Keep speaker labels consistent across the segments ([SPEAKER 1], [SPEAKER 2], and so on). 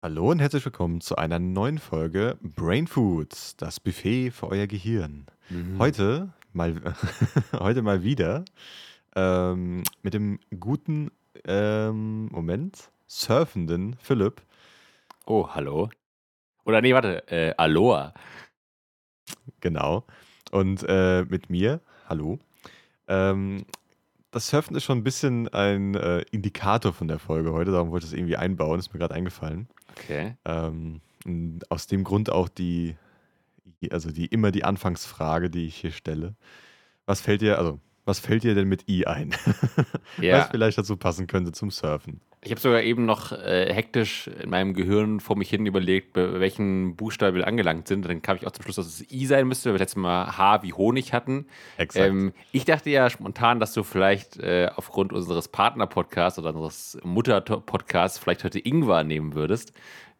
[SPEAKER 1] Hallo und herzlich willkommen zu einer neuen Folge Brain Foods, das Buffet für euer Gehirn.
[SPEAKER 2] Mhm.
[SPEAKER 1] Heute mal, heute mal wieder ähm, mit dem guten ähm, Moment surfenden Philipp.
[SPEAKER 2] Oh, hallo. Oder nee, warte, äh, Aloha.
[SPEAKER 1] Genau. Und äh, mit mir, hallo. Ähm, das Surfen ist schon ein bisschen ein äh, Indikator von der Folge heute, darum wollte ich es irgendwie einbauen, ist mir gerade eingefallen.
[SPEAKER 2] Okay.
[SPEAKER 1] Ähm, aus dem Grund auch die, also die immer die Anfangsfrage, die ich hier stelle. Was fällt dir, also was fällt dir denn mit I ein?
[SPEAKER 2] Ja.
[SPEAKER 1] Was vielleicht dazu passen könnte zum Surfen.
[SPEAKER 2] Ich habe sogar eben noch äh, hektisch in meinem Gehirn vor mich hin überlegt, bei welchen Buchstaben wir angelangt sind. Dann kam ich auch zum Schluss, dass es I sein müsste, weil wir letztes Mal H wie Honig hatten.
[SPEAKER 1] Exakt.
[SPEAKER 2] Ähm, ich dachte ja spontan, dass du vielleicht äh, aufgrund unseres Partner-Podcasts oder unseres Mutter-Podcasts vielleicht heute Ingwer nehmen würdest.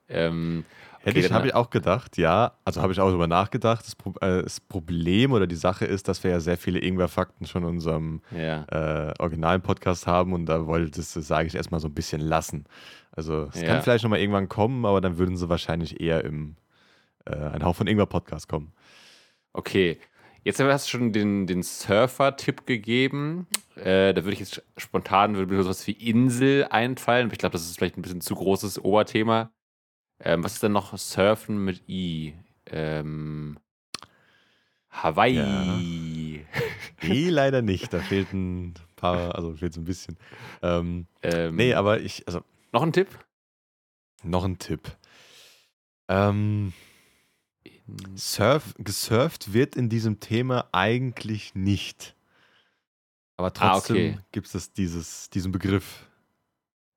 [SPEAKER 2] Ähm,
[SPEAKER 1] Hätte
[SPEAKER 2] okay,
[SPEAKER 1] ich, habe ich auch gedacht, ja. Also habe ich auch darüber nachgedacht. Das, Pro äh, das Problem oder die Sache ist, dass wir ja sehr viele Ingwer-Fakten schon in unserem
[SPEAKER 2] ja.
[SPEAKER 1] äh, originalen Podcast haben und da wollte es, sage ich, erstmal so ein bisschen lassen. Also es
[SPEAKER 2] Ja.
[SPEAKER 1] kann vielleicht nochmal irgendwann kommen, aber dann würden sie wahrscheinlich eher im äh, Ein Hauch von Ingwer-Podcast kommen.
[SPEAKER 2] Okay, jetzt hast du schon den, den Surfer-Tipp gegeben. Äh, da würde ich jetzt spontan würde mir sowas wie Insel einfallen. aber Ich glaube, das ist vielleicht ein bisschen zu großes Oberthema. Ähm, was ist denn noch Surfen mit I? Ähm, Hawaii.
[SPEAKER 1] Nee, leider nicht. Da fehlt ein paar, also fehlt so ein bisschen. Ähm,
[SPEAKER 2] Ähm,
[SPEAKER 1] nee, aber ich, also
[SPEAKER 2] noch ein Tipp?
[SPEAKER 1] noch ein Tipp. Ähm, Surf, gesurft wird in diesem Thema eigentlich nicht. Aber
[SPEAKER 2] Ah,
[SPEAKER 1] trotzdem
[SPEAKER 2] okay.
[SPEAKER 1] gibt es dieses, diesen Begriff.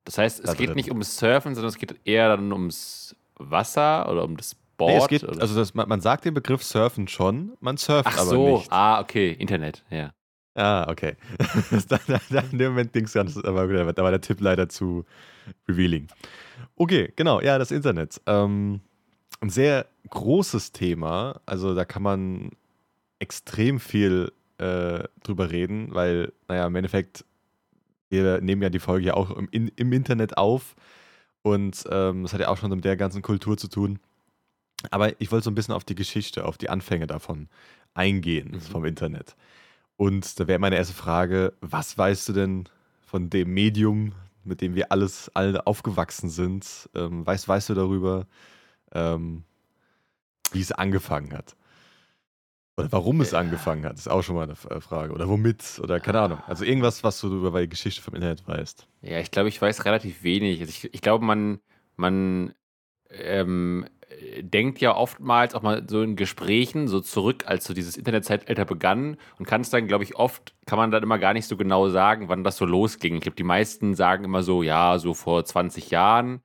[SPEAKER 2] Das heißt, es
[SPEAKER 1] Da
[SPEAKER 2] geht
[SPEAKER 1] drin.
[SPEAKER 2] nicht ums Surfen, sondern es geht eher dann ums Wasser oder um das Board.
[SPEAKER 1] Nee, es geht,
[SPEAKER 2] oder?
[SPEAKER 1] also das, man, man sagt den Begriff surfen schon, man surft
[SPEAKER 2] Ach
[SPEAKER 1] aber
[SPEAKER 2] so,
[SPEAKER 1] nicht.
[SPEAKER 2] ah, okay, Internet, ja.
[SPEAKER 1] Ah, okay. da, da, da, in dem Moment ging es ganz, aber gut, da war der Tipp leider zu revealing. Okay, genau, ja, das Internet. Ähm, ein sehr großes Thema, also da kann man extrem viel äh, drüber reden, weil, naja, im Endeffekt, wir nehmen ja die Folge ja auch im, in, im Internet auf und ähm, das hat ja auch schon mit der ganzen Kultur zu tun. Aber ich wollte so ein bisschen auf die Geschichte, auf die Anfänge davon eingehen,
[SPEAKER 2] Mhm.
[SPEAKER 1] vom Internet. Und da wäre meine erste Frage, was weißt du denn von dem Medium, mit dem wir alles alle aufgewachsen sind? Ähm, weißt, weißt du darüber, ähm, wie es angefangen hat? Oder warum es
[SPEAKER 2] Ja.
[SPEAKER 1] angefangen hat, ist auch schon mal eine äh, Frage. Oder womit? Oder keine Ahnung. Also irgendwas, was du über die Geschichte vom Internet weißt.
[SPEAKER 2] Ja, ich glaube, ich weiß relativ wenig. Also ich, ich glaube, man, man ähm, äh, denkt ja oftmals auch mal so in Gesprächen so zurück, als so dieses Internetzeitalter begann und kann es dann, glaube ich, oft, kann man dann immer gar nicht so genau sagen, wann das so losging. Ich glaube, die meisten sagen immer so, ja, so vor 20 Jahren.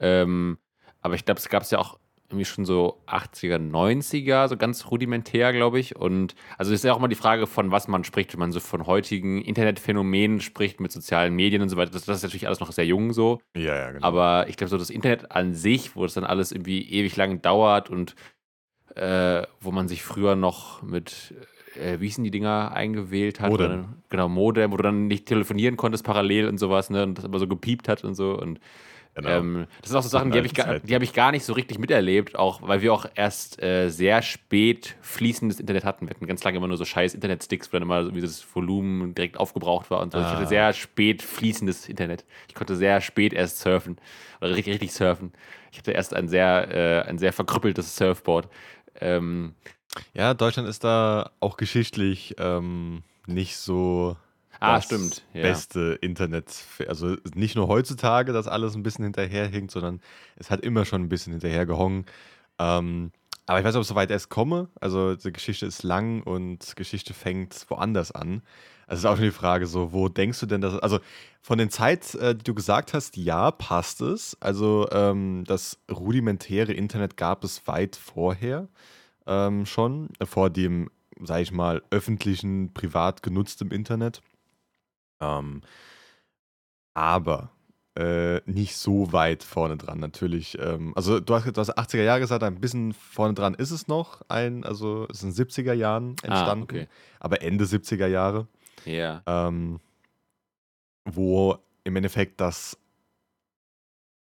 [SPEAKER 2] Ähm, aber ich glaube, es gab es ja auch irgendwie schon so 80er, 90er, so ganz rudimentär, glaube ich. Und also ist ja auch immer die Frage, von was man spricht, wenn man so von heutigen Internetphänomenen spricht, mit sozialen Medien und so weiter. Das, das ist natürlich alles noch sehr jung so.
[SPEAKER 1] Ja, ja, genau.
[SPEAKER 2] Aber ich glaube, so das Internet an sich, wo das dann alles irgendwie ewig lang dauert und äh, wo man sich früher noch mit, äh, wie hießen die Dinger, eingewählt hat.
[SPEAKER 1] Modem.
[SPEAKER 2] Genau, Modem, wo du dann nicht telefonieren konntest parallel und sowas, ne? Und das aber so gepiept hat und so. Und
[SPEAKER 1] genau.
[SPEAKER 2] ähm, das sind auch so Sachen, die habe ich, gar- die hab ich gar nicht so richtig miterlebt, auch weil wir auch erst äh, sehr spät fließendes Internet hatten. Wir hatten ganz lange immer nur so scheiß Internetsticks, wo dann immer so wie das Volumen direkt aufgebraucht war und so. Ich
[SPEAKER 1] Ah.
[SPEAKER 2] hatte sehr spät fließendes Internet. Ich konnte sehr spät erst surfen oder richtig, richtig surfen. Ich hatte erst ein sehr, äh, ein sehr verkrüppeltes Surfboard. Ähm,
[SPEAKER 1] Ja, Deutschland ist da auch geschichtlich ähm, nicht so
[SPEAKER 2] ah,
[SPEAKER 1] das
[SPEAKER 2] stimmt. Ja.
[SPEAKER 1] beste Internet. Also nicht nur heutzutage, dass alles ein bisschen hinterherhinkt, sondern es hat immer schon ein bisschen hinterher gehongen. Ähm, aber ich weiß nicht, ob ich so weit erst komme. Also die Geschichte ist lang und Geschichte fängt woanders an. Also es ist auch schon die Frage, so, wo denkst du denn, dass, also von den Zeit, äh, die du gesagt hast, ja, passt es. Also ähm, das rudimentäre Internet gab es weit vorher ähm, schon, vor dem, sag ich mal, öffentlichen, privat genutztem Internet. Ähm, aber äh, nicht so weit vorne dran, natürlich. Ähm, also du hast, du hast 80er Jahre gesagt, ein bisschen vorne dran ist es noch, ein, also es ist in den 70er Jahren entstanden,
[SPEAKER 2] Ah, okay.
[SPEAKER 1] aber Ende 70er Jahre,
[SPEAKER 2] Ja.
[SPEAKER 1] ähm, wo im Endeffekt das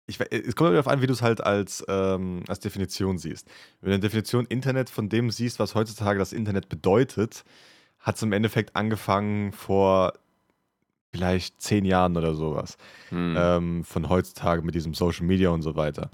[SPEAKER 1] ich, es kommt darauf an, wie du es halt als, ähm, als Definition siehst. Wenn du eine Definition Internet von dem siehst, was heutzutage das Internet bedeutet, hat es im Endeffekt angefangen vor vielleicht zehn Jahren oder sowas. Hm. Ähm, von heutzutage mit diesem Social Media und so weiter.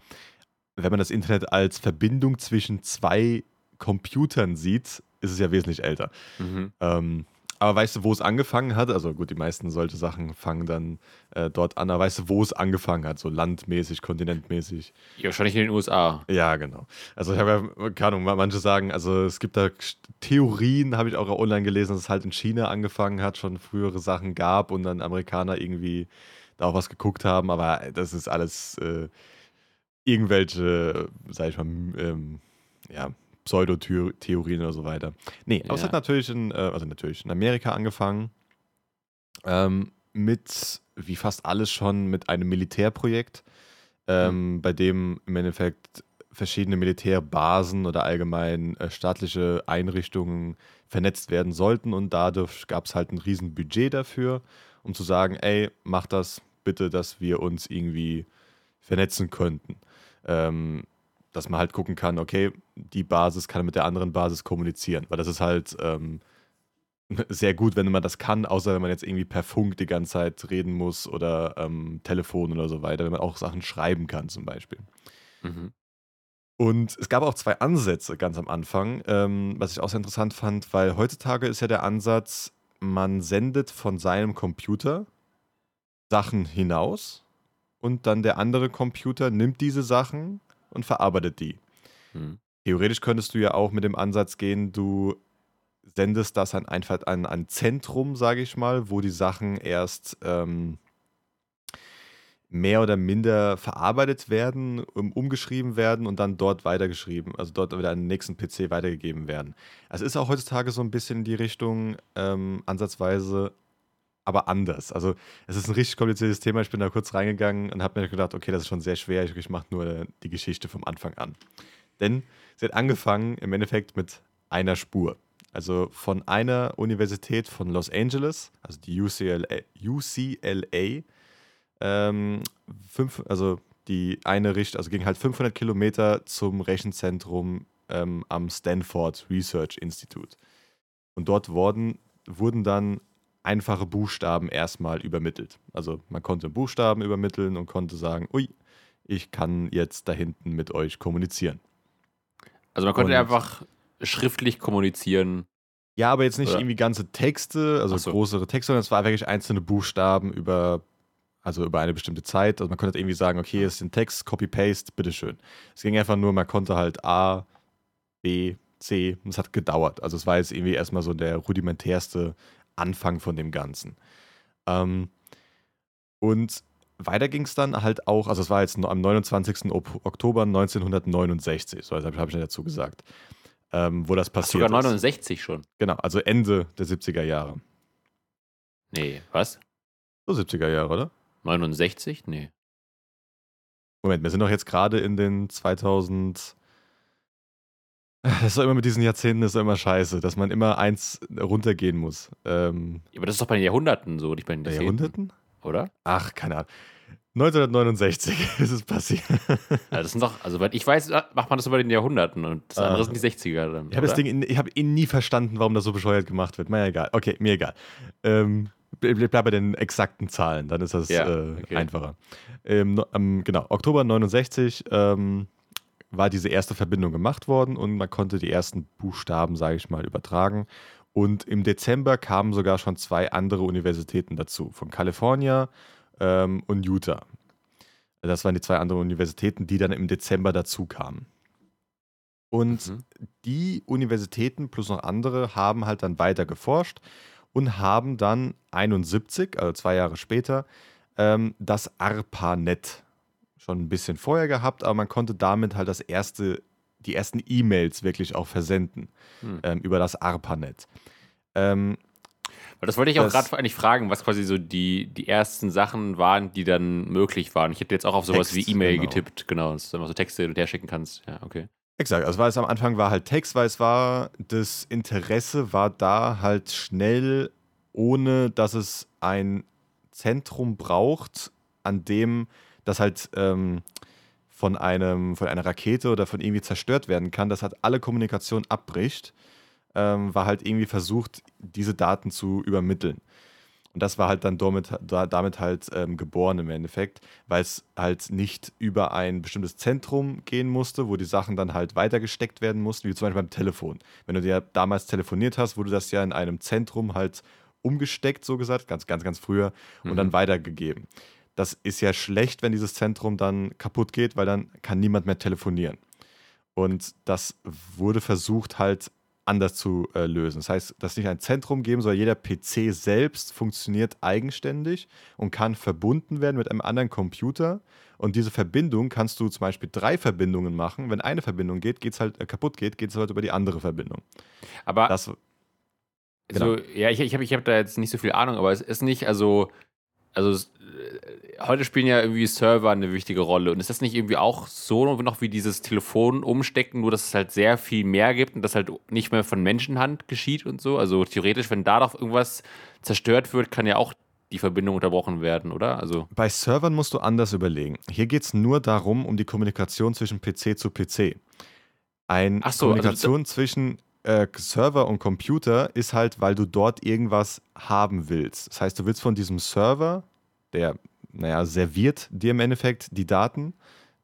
[SPEAKER 1] Wenn man das Internet als Verbindung zwischen zwei Computern sieht, ist es ja wesentlich älter. Mhm. Ähm, aber weißt du, wo es angefangen hat? Also gut, die meisten solche Sachen fangen dann äh, dort an. Aber weißt du, wo es angefangen hat? So landmäßig, kontinentmäßig?
[SPEAKER 2] Ja, wahrscheinlich in den USA.
[SPEAKER 1] Ja, genau. Also ich habe ja, keine Ahnung, manche sagen, also es gibt da Theorien, habe ich auch online gelesen, dass es halt in China angefangen hat, schon frühere Sachen gab und dann Amerikaner irgendwie da auch was geguckt haben. Aber das ist alles äh, irgendwelche, sag ich mal, ähm, ja, Pseudotheorien oder so weiter. Nee, aber es hat natürlich in, äh, also natürlich in Amerika angefangen. Ähm, mit, wie fast alles schon, mit einem Militärprojekt, ähm, mhm. bei dem im Endeffekt verschiedene Militärbasen oder allgemein äh, staatliche Einrichtungen vernetzt werden sollten und dadurch gab es halt ein riesen Budget dafür, um zu sagen, ey, mach das bitte, dass wir uns irgendwie vernetzen könnten. Ähm, dass man halt gucken kann, okay, die Basis kann mit der anderen Basis kommunizieren, weil das ist halt ähm, sehr gut, wenn man das kann, außer wenn man jetzt irgendwie per Funk die ganze Zeit reden muss oder ähm, Telefon oder so weiter, wenn man auch Sachen schreiben kann zum Beispiel. Mhm. Und es gab auch zwei Ansätze ganz am Anfang, ähm, was ich auch sehr interessant fand, weil heutzutage ist ja der Ansatz, man sendet von seinem Computer Sachen hinaus und dann der andere Computer nimmt diese Sachen und verarbeitet die. Hm. Theoretisch könntest du ja auch mit dem Ansatz gehen, du sendest das an einfach an ein Zentrum, sage ich mal, wo die Sachen erst ähm, mehr oder minder verarbeitet werden, umgeschrieben werden und dann dort weitergeschrieben, also dort wieder an den nächsten PC weitergegeben werden. Also ist auch heutzutage so ein bisschen in die Richtung ähm, ansatzweise aber anders. Also es ist ein richtig kompliziertes Thema. Ich bin da kurz reingegangen und habe mir gedacht, okay, das ist schon sehr schwer. Ich, ich mache nur die Geschichte vom Anfang an. Denn sie hat angefangen im Endeffekt mit einer Spur. Also von einer Universität von Los Angeles, also die UCLA, UCLA ähm, fünf, also die eine Richtung, also ging halt 500 Kilometer zum Rechenzentrum ähm, am Stanford Research Institute. Und dort wurden, wurden dann einfache Buchstaben erstmal übermittelt. Also man konnte Buchstaben übermitteln und konnte sagen, ui, ich kann jetzt da hinten mit euch kommunizieren.
[SPEAKER 2] Also man konnte und, einfach schriftlich kommunizieren.
[SPEAKER 1] Ja, aber jetzt nicht oder? irgendwie ganze Texte, also so. größere Texte, sondern es war wirklich einzelne Buchstaben über, also über eine bestimmte Zeit. Also man konnte irgendwie sagen, okay, hier ist ein Text, Copy-Paste, bitteschön. Es ging einfach nur, man konnte halt A, B, C, und es hat gedauert. Also es war jetzt irgendwie erstmal so der rudimentärste Anfang von dem Ganzen. Ähm, und weiter ging es dann halt auch, also es war jetzt am 29. Oktober 1969, so habe ich dazu gesagt, ähm, wo das passiert
[SPEAKER 2] Ach, sogar 69 ist. schon.
[SPEAKER 1] Genau, also Ende der 70er Jahre.
[SPEAKER 2] Nee, was?
[SPEAKER 1] So 70er Jahre, oder?
[SPEAKER 2] 69? Nee.
[SPEAKER 1] Moment, wir sind doch jetzt gerade in den 2000. Das ist doch immer mit diesen Jahrzehnten ist doch immer scheiße, dass man immer eins runtergehen muss. Ähm,
[SPEAKER 2] ja, aber das ist doch bei den Jahrhunderten so, nicht bei den
[SPEAKER 1] Jahrzehnten. Jahrhunderten?
[SPEAKER 2] Oder?
[SPEAKER 1] Ach, keine Ahnung. 1969 ist es passiert.
[SPEAKER 2] Ja, das sind doch, also weil ich weiß, macht man das über den Jahrhunderten und das andere ah. sind die 60er dann.
[SPEAKER 1] Ich habe das Ding, ich habe nie verstanden, warum das so bescheuert gemacht wird. Naja, egal. Okay, mir egal. Ähm, bleib bei den exakten Zahlen, dann ist das ja, äh, okay. einfacher. Ähm, ähm, genau, Oktober 69 ähm, war diese erste Verbindung gemacht worden und man konnte die ersten Buchstaben, sage ich mal, übertragen. Und im Dezember kamen sogar schon zwei andere Universitäten dazu, von Kalifornien ähm, und Utah. Das waren die zwei anderen Universitäten, die dann im Dezember dazu kamen. Und mhm. die Universitäten plus noch andere haben halt dann weiter geforscht und haben dann 71, also zwei Jahre später, ähm, das ARPANET schon ein bisschen vorher gehabt, aber man konnte damit halt das erste, die ersten E-Mails wirklich auch versenden hm. ähm, über das ARPANET. Ähm,
[SPEAKER 2] das wollte ich auch gerade eigentlich fragen, was quasi so die, die ersten Sachen waren, die dann möglich waren. Ich hätte jetzt auch auf sowas Text, wie E-Mail genau. getippt, genau, dass du einfach so Texte hin und her schicken kannst. Ja, okay.
[SPEAKER 1] Exakt, also weil es am Anfang war halt Text, weil es war, das Interesse war da halt schnell, ohne dass es ein Zentrum braucht, an dem das halt ähm, von, einem, von einer Rakete oder von irgendwie zerstört werden kann, dass halt alle Kommunikation abbricht, ähm, war halt irgendwie versucht, diese Daten zu übermitteln. Und das war halt dann damit, damit halt ähm, geboren im Endeffekt, weil es halt nicht über ein bestimmtes Zentrum gehen musste, wo die Sachen dann halt weitergesteckt werden mussten, wie zum Beispiel beim Telefon. Wenn du dir damals telefoniert hast, wurde das ja in einem Zentrum halt umgesteckt, so gesagt, ganz, ganz, ganz früher und mhm. dann weitergegeben. Das ist ja schlecht, wenn dieses Zentrum dann kaputt geht, weil dann kann niemand mehr telefonieren. Und das wurde versucht halt anders zu äh, lösen. Das heißt, dass nicht ein Zentrum geben soll, jeder PC selbst funktioniert eigenständig und kann verbunden werden mit einem anderen Computer. Und diese Verbindung kannst du zum Beispiel drei Verbindungen machen. Wenn eine Verbindung geht, geht's halt äh, kaputt geht, geht es halt über die andere Verbindung.
[SPEAKER 2] Aber das, genau. also, ja, ich, ich habe ich hab da jetzt nicht so viel Ahnung, aber es ist nicht, also also äh, heute spielen ja irgendwie Server eine wichtige Rolle. Und ist das nicht irgendwie auch so noch wie dieses Telefon umstecken, nur dass es halt sehr viel mehr gibt und das halt nicht mehr von Menschenhand geschieht und so? Also theoretisch, wenn da doch irgendwas zerstört wird, kann ja auch die Verbindung unterbrochen werden, oder? Also
[SPEAKER 1] Bei Servern musst du anders überlegen. Hier geht es nur darum, um die Kommunikation zwischen PC zu PC. Eine so, also Kommunikation also, zwischen äh, Server und Computer ist halt, weil du dort irgendwas haben willst. Das heißt, du willst von diesem Server, der, naja, serviert dir im Endeffekt die Daten,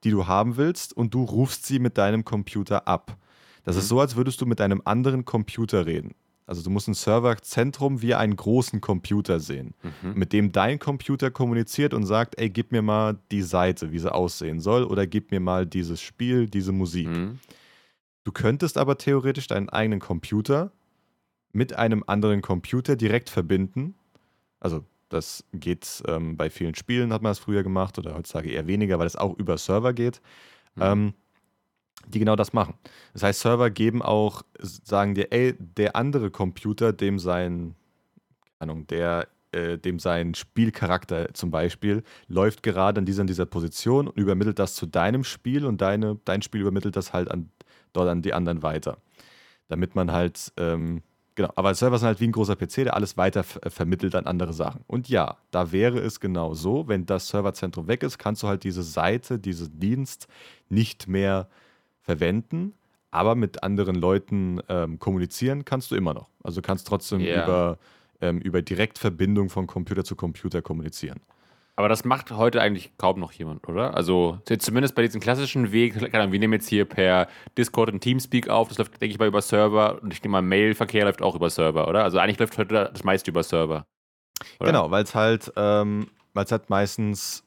[SPEAKER 1] die du haben willst, und du rufst sie mit deinem Computer ab. Das mhm. ist so, als würdest du mit einem anderen Computer reden. Also du musst ein Serverzentrum wie einen großen Computer sehen, mhm. mit dem dein Computer kommuniziert und sagt, ey, gib mir mal die Seite, wie sie aussehen soll, oder gib mir mal dieses Spiel, diese Musik. Mhm. Du könntest aber theoretisch deinen eigenen Computer mit einem anderen Computer direkt verbinden. Also das geht ähm, bei vielen Spielen, hat man das früher gemacht oder heutzutage eher weniger, weil es auch über Server geht, mhm. ähm, die genau das machen. Das heißt, Server geben auch, sagen dir, ey, der andere Computer, dem sein, Ahnung, der, äh, dem sein Spielcharakter zum Beispiel läuft gerade an dieser, an dieser Position und übermittelt das zu deinem Spiel und deine, dein Spiel übermittelt das halt an dort an die anderen weiter. Damit man halt, ähm, genau, aber Server sind halt wie ein großer PC, der alles weiter äh, vermittelt an andere Sachen. Und ja, da wäre es genau so, wenn das Serverzentrum weg ist, kannst du halt diese Seite, diesen Dienst nicht mehr verwenden, aber mit anderen Leuten ähm, kommunizieren kannst du immer noch. Also kannst trotzdem yeah. über, ähm, über Direktverbindung von Computer zu Computer kommunizieren.
[SPEAKER 2] Aber das macht heute eigentlich kaum noch jemand, oder? Also zumindest bei diesem klassischen Weg, wir nehmen jetzt hier per Discord und Teamspeak auf, das läuft, denke ich mal, über Server und ich nehme mal, Mailverkehr läuft auch über Server, oder? Also eigentlich läuft heute das meiste über Server.
[SPEAKER 1] Oder? Genau, weil es halt, ähm, halt meistens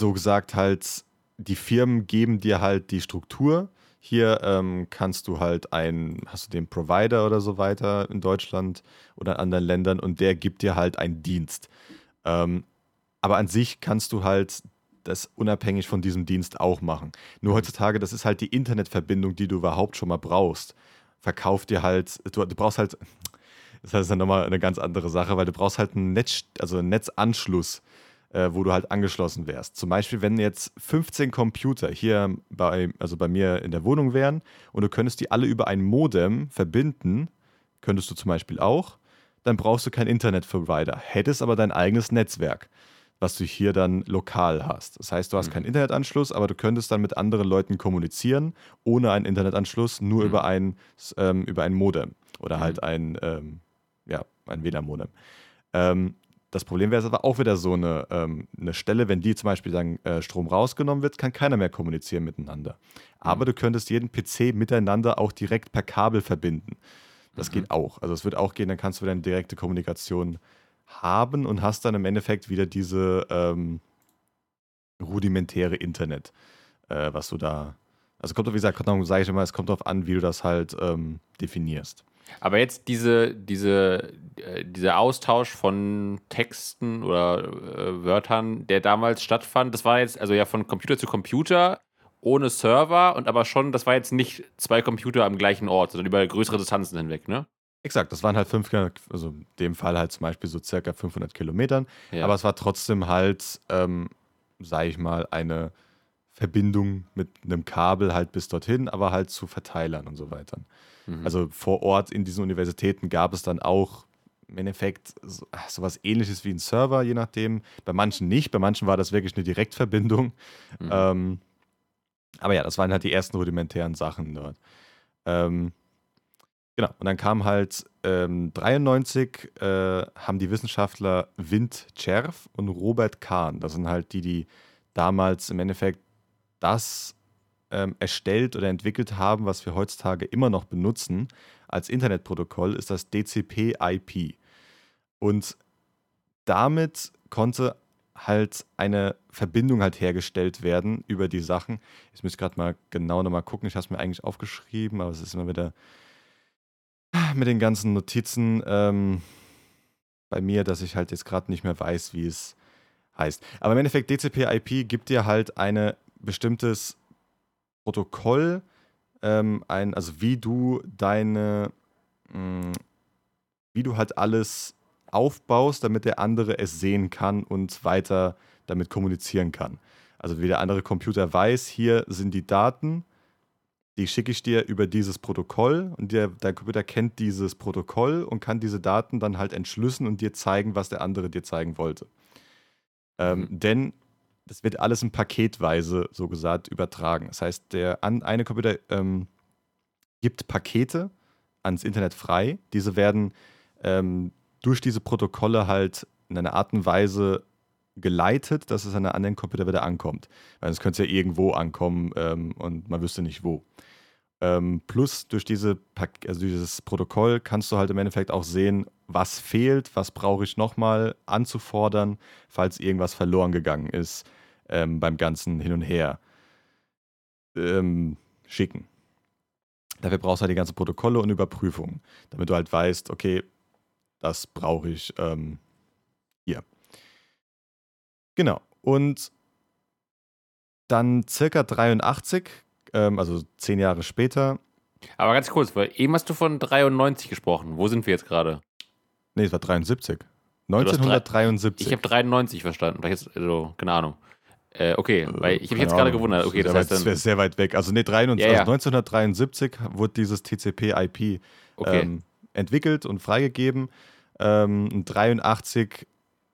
[SPEAKER 1] so gesagt halt, die Firmen geben dir halt die Struktur. Hier ähm, kannst du halt einen, hast du den Provider oder so weiter in Deutschland oder in anderen Ländern und der gibt dir halt einen Dienst. Ähm, aber an sich kannst du halt das unabhängig von diesem Dienst auch machen. Nur heutzutage, das ist halt die Internetverbindung, die du überhaupt schon mal brauchst. Verkauf dir halt, du, du brauchst halt, das heißt dann nochmal eine ganz andere Sache, weil du brauchst halt einen, Netz, also einen Netzanschluss, äh, wo du halt angeschlossen wärst. Zum Beispiel, wenn jetzt 15 Computer hier bei, also bei mir in der Wohnung wären und du könntest die alle über ein Modem verbinden, könntest du zum Beispiel auch, dann brauchst du keinen Internetprovider, hättest aber dein eigenes Netzwerk was du hier dann lokal hast. Das heißt, du hast mhm. keinen Internetanschluss, aber du könntest dann mit anderen Leuten kommunizieren, ohne einen Internetanschluss, nur mhm. über, ein, ähm, über ein Modem oder mhm. halt ein, ähm, ja, ein WLAN-Modem. Ähm, das Problem wäre aber auch wieder so eine, ähm, eine Stelle, wenn die zum Beispiel dann äh, Strom rausgenommen wird, kann keiner mehr kommunizieren miteinander. Aber mhm. du könntest jeden PC miteinander auch direkt per Kabel verbinden. Das geht mhm. auch. Also es wird auch gehen, dann kannst du wieder eine direkte Kommunikation haben und hast dann im Endeffekt wieder diese ähm, rudimentäre Internet, äh, was du da. Also kommt, wie gesagt, sage ich immer, es kommt darauf an, wie du das halt ähm, definierst.
[SPEAKER 2] Aber jetzt diese, diese, äh, dieser Austausch von Texten oder äh, Wörtern, der damals stattfand, das war jetzt also ja von Computer zu Computer ohne Server und aber schon, das war jetzt nicht zwei Computer am gleichen Ort, sondern über größere Distanzen hinweg, ne?
[SPEAKER 1] Exakt, das waren halt 500, also in dem Fall halt zum Beispiel so circa 500 Kilometern. Ja. Aber es war trotzdem halt, ähm, sage ich mal, eine Verbindung mit einem Kabel halt bis dorthin, aber halt zu Verteilern und so weiter. Mhm. Also vor Ort in diesen Universitäten gab es dann auch im Endeffekt so, sowas ähnliches wie ein Server, je nachdem. Bei manchen nicht, bei manchen war das wirklich eine Direktverbindung. Mhm. Ähm, aber ja, das waren halt die ersten rudimentären Sachen dort. Ähm, genau, und dann kam halt ähm, 93 äh, haben die Wissenschaftler Wind Czerv und Robert Kahn, das sind halt die, die damals im Endeffekt das ähm, erstellt oder entwickelt haben, was wir heutzutage immer noch benutzen als Internetprotokoll, ist das DCP-IP. Und damit konnte halt eine Verbindung halt hergestellt werden über die Sachen. Jetzt muss ich gerade mal genau nochmal gucken. Ich habe es mir eigentlich aufgeschrieben, aber es ist immer wieder mit den ganzen Notizen ähm, bei mir, dass ich halt jetzt gerade nicht mehr weiß, wie es heißt. Aber im Endeffekt, DCP-IP gibt dir halt ein bestimmtes Protokoll, ähm, ein, also wie du deine, mh, hm, wie du halt alles aufbaust, damit der andere es sehen kann und weiter damit kommunizieren kann. Also wie der andere Computer weiß, hier sind die Daten, die schicke ich dir über dieses Protokoll und der, dein Computer kennt dieses Protokoll und kann diese Daten dann halt entschlüssen und dir zeigen, was der andere dir zeigen wollte. Ähm, mhm. Denn das wird alles in Paketweise, so gesagt, übertragen. Das heißt, der an, eine Computer ähm, gibt Pakete ans Internet frei. Diese werden ähm, durch diese Protokolle halt in einer Art und Weise geleitet, dass es an einem anderen Computer wieder ankommt. Weil es könnte ja irgendwo ankommen ähm, und man wüsste nicht wo. Ähm, plus durch, diese, also dieses Protokoll kannst du halt im Endeffekt auch sehen, was fehlt, was brauche ich nochmal anzufordern, falls irgendwas verloren gegangen ist ähm, beim ganzen Hin und Her ähm, schicken. Dafür brauchst du halt die ganzen Protokolle und Überprüfungen, damit du halt weißt, okay, das brauche ich ähm. Genau. Und dann circa 83, ähm, also zehn Jahre später.
[SPEAKER 2] Aber ganz kurz, weil eben hast du von 93 gesprochen. Wo sind wir jetzt gerade?
[SPEAKER 1] Nee, es war 73. 1973.
[SPEAKER 2] Ich habe 93 verstanden. Vielleicht also, keine Ahnung. Äh, okay, weil ich habe mich jetzt gerade gewundert. Okay,
[SPEAKER 1] das, heißt dann, das wäre sehr weit weg. Also nee, 23, ja, ja. Also 1973 wurde dieses TCP/IP okay. ähm, entwickelt und freigegeben. Ähm, 83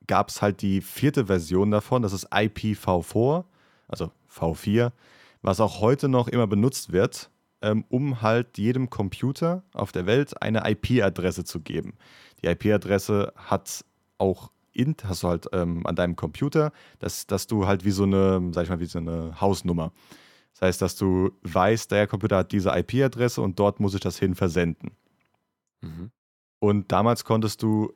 [SPEAKER 1] gab es halt die vierte Version davon, das ist IPv4, also V4, was auch heute noch immer benutzt wird, ähm, um halt jedem Computer auf der Welt eine IP-Adresse zu geben. Die IP-Adresse hat auch in, hast du halt ähm, an deinem Computer, dass, dass du halt wie so eine, sag ich mal, wie so eine Hausnummer. Das heißt, dass du weißt, der Computer hat diese IP-Adresse und dort muss ich das hin versenden. Mhm. Und damals konntest du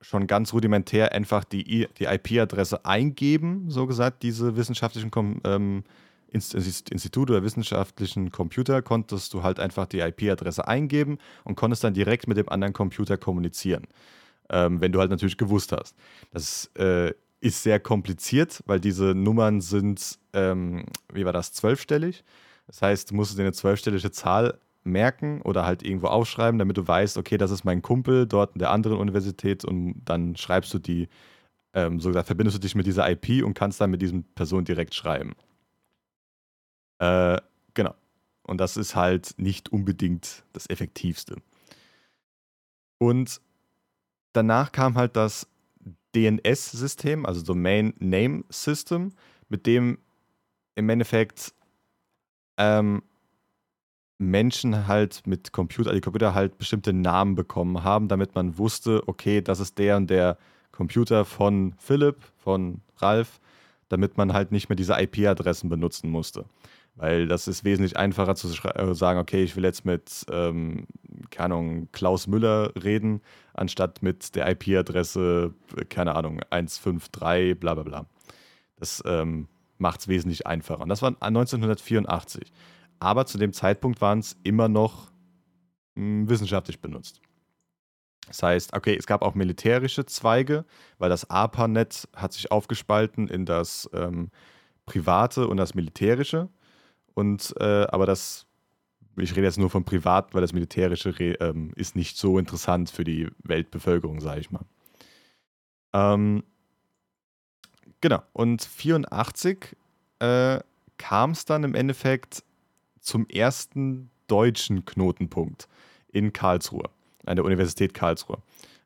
[SPEAKER 1] schon ganz rudimentär einfach die, die IP-Adresse eingeben, so gesagt, diese wissenschaftlichen ähm, Institute oder wissenschaftlichen Computer konntest du halt einfach die IP-Adresse eingeben und konntest dann direkt mit dem anderen Computer kommunizieren, ähm, wenn du halt natürlich gewusst hast. Das äh, ist sehr kompliziert, weil diese Nummern sind, ähm, wie war das, zwölfstellig. Das heißt, du musst dir eine zwölfstellige Zahl merken oder halt irgendwo aufschreiben, damit du weißt, okay, das ist mein Kumpel dort in der anderen Universität und dann schreibst du die, ähm, so verbindest du dich mit dieser IP und kannst dann mit diesem Person direkt schreiben. Äh, genau. Und das ist halt nicht unbedingt das Effektivste. Und danach kam halt das DNS-System, also Domain Name System, mit dem im Endeffekt ähm, Menschen halt mit Computer, die Computer halt bestimmte Namen bekommen haben, damit man wusste, okay, das ist der und der Computer von Philipp, von Ralf, damit man halt nicht mehr diese IP-Adressen benutzen musste. Weil das ist wesentlich einfacher zu äh, sagen, okay, ich will jetzt mit, ähm, keine Ahnung, Klaus Müller reden, anstatt mit der IP-Adresse, keine Ahnung, 153, bla bla bla. Das ähm, macht es wesentlich einfacher. Und das war 1984 aber zu dem Zeitpunkt waren es immer noch mh, hm, wissenschaftlich benutzt. Das heißt, okay, es gab auch militärische Zweige, weil das ARPANET hat sich aufgespalten in das ähm, private und das militärische. Und äh, aber das, ich rede jetzt nur vom privaten, weil das militärische ähm, ist nicht so interessant für die Weltbevölkerung, sage ich mal. Ähm, genau. Und 84 äh, kam es dann im Endeffekt zum ersten deutschen Knotenpunkt in Karlsruhe, an der Universität Karlsruhe.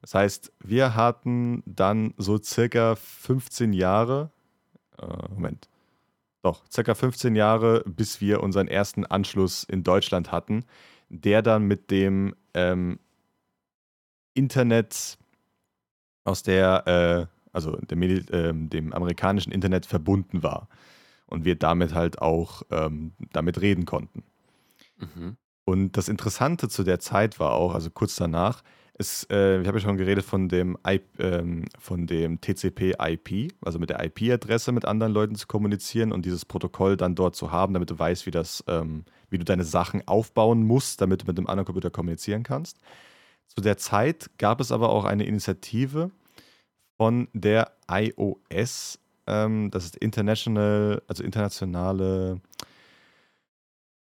[SPEAKER 1] Das heißt, wir hatten dann so circa 15 Jahre, äh, Moment, doch, circa 15 Jahre, bis wir unseren ersten Anschluss in Deutschland hatten, der dann mit dem ähm, Internet aus der, äh, also dem, äh, dem, amerikanischen Internet verbunden war. Und wir damit halt auch ähm, damit reden konnten. Mhm. Und das Interessante zu der Zeit war auch, also kurz danach, ist, äh, ich habe ja schon geredet von dem, I, ähm, von dem TCP-IP, also mit der IP-Adresse mit anderen Leuten zu kommunizieren und dieses Protokoll dann dort zu haben, damit du weißt, wie, das, ähm, wie du deine Sachen aufbauen musst, damit du mit dem anderen Computer kommunizieren kannst. Zu der Zeit gab es aber auch eine Initiative von der iOS, ähm, das ist International, also internationale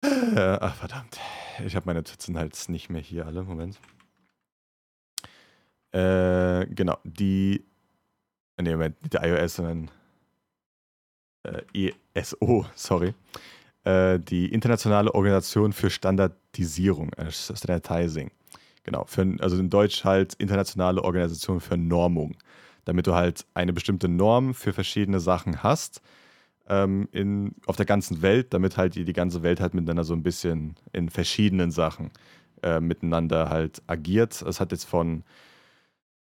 [SPEAKER 1] äh, ach, verdammt. Ich habe meine Notizen halt nicht mehr hier alle. Moment. Äh, genau. Die. Nee, Moment, nicht der iOS, sondern. Äh, ESO, sorry. Äh, die Internationale Organisation für Standardisierung, äh, Standardizing. Genau. Für, also in Deutsch halt Internationale Organisation für Normung. Damit du halt eine bestimmte Norm für verschiedene Sachen hast ähm, in, auf der ganzen Welt, damit halt die, die ganze Welt halt miteinander so ein bisschen in verschiedenen Sachen äh, miteinander halt agiert. Es hat jetzt von,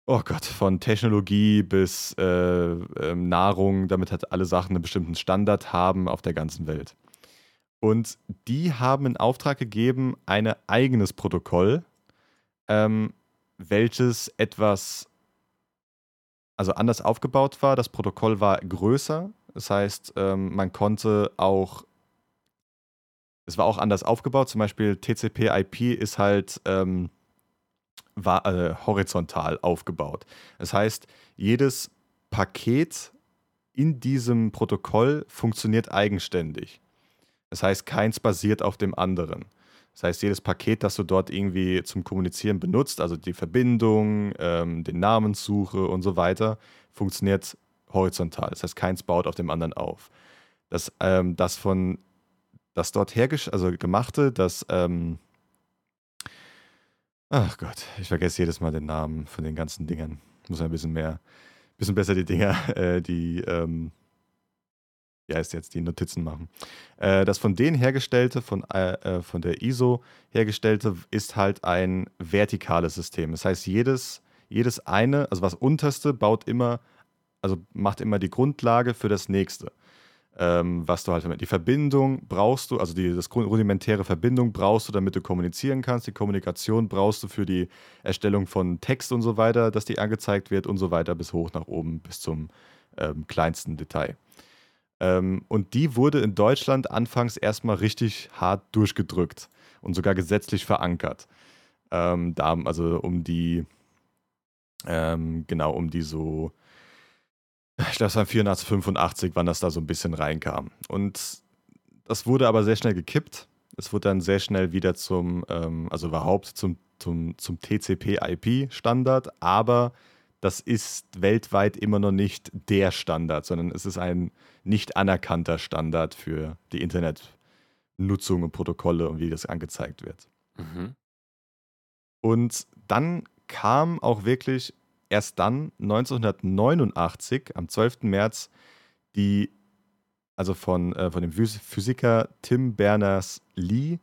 [SPEAKER 1] oh Gott, von Technologie bis äh, äh, Nahrung, damit halt alle Sachen einen bestimmten Standard haben auf der ganzen Welt. Und die haben in Auftrag gegeben, ein eigenes Protokoll, ähm, welches etwas, also anders aufgebaut war. Das Protokoll war größer, das heißt, ähm, man konnte auch, es war auch anders aufgebaut. Zum Beispiel TCP/IP ist halt ähm, war, äh, horizontal aufgebaut. Das heißt, jedes Paket in diesem Protokoll funktioniert eigenständig. Das heißt, keins basiert auf dem anderen. Das heißt, jedes Paket, das du dort irgendwie zum Kommunizieren benutzt, also die Verbindung, ähm, den Namenssuche und so weiter, funktioniert horizontal. Das heißt, keins baut auf dem anderen auf. Das, ähm, das von das dort hergesch also gemachte, das ähm, ach Gott, ich vergesse jedes Mal den Namen von den ganzen Dingern. Muss ein bisschen mehr, bisschen besser die Dinger, äh, die ähm, wie heißt jetzt, die Notizen machen. Äh, das von denen hergestellte, von, äh, äh von der ISO hergestellte, ist halt ein vertikales System. Das heißt, jedes, jedes eine, also was unterste, baut immer also macht immer die Grundlage für das nächste. Ähm, was du halt, die Verbindung brauchst du, also die das rudimentäre Verbindung brauchst du, damit du kommunizieren kannst. Die Kommunikation brauchst du für die Erstellung von Text und so weiter, dass die angezeigt wird und so weiter bis hoch nach oben, bis zum ähm, kleinsten Detail. Ähm, und die wurde in Deutschland anfangs erstmal richtig hart durchgedrückt und sogar gesetzlich verankert. Ähm, da, also um die, ähm, genau, um die so ich glaube, es war 84, 85, wann das da so ein bisschen reinkam. Und das wurde aber sehr schnell gekippt. Es wurde dann sehr schnell wieder zum, ähm, also überhaupt zum, zum, zum TCP-IP-Standard, aber das ist weltweit immer noch nicht der Standard, sondern es ist ein nicht anerkannter Standard für die Internetnutzung und Protokolle und wie das angezeigt wird. Mhm. Und dann kam auch wirklich erst dann 1989, am 12. März, die, also von, äh, von dem Physiker Tim Berners-Lee,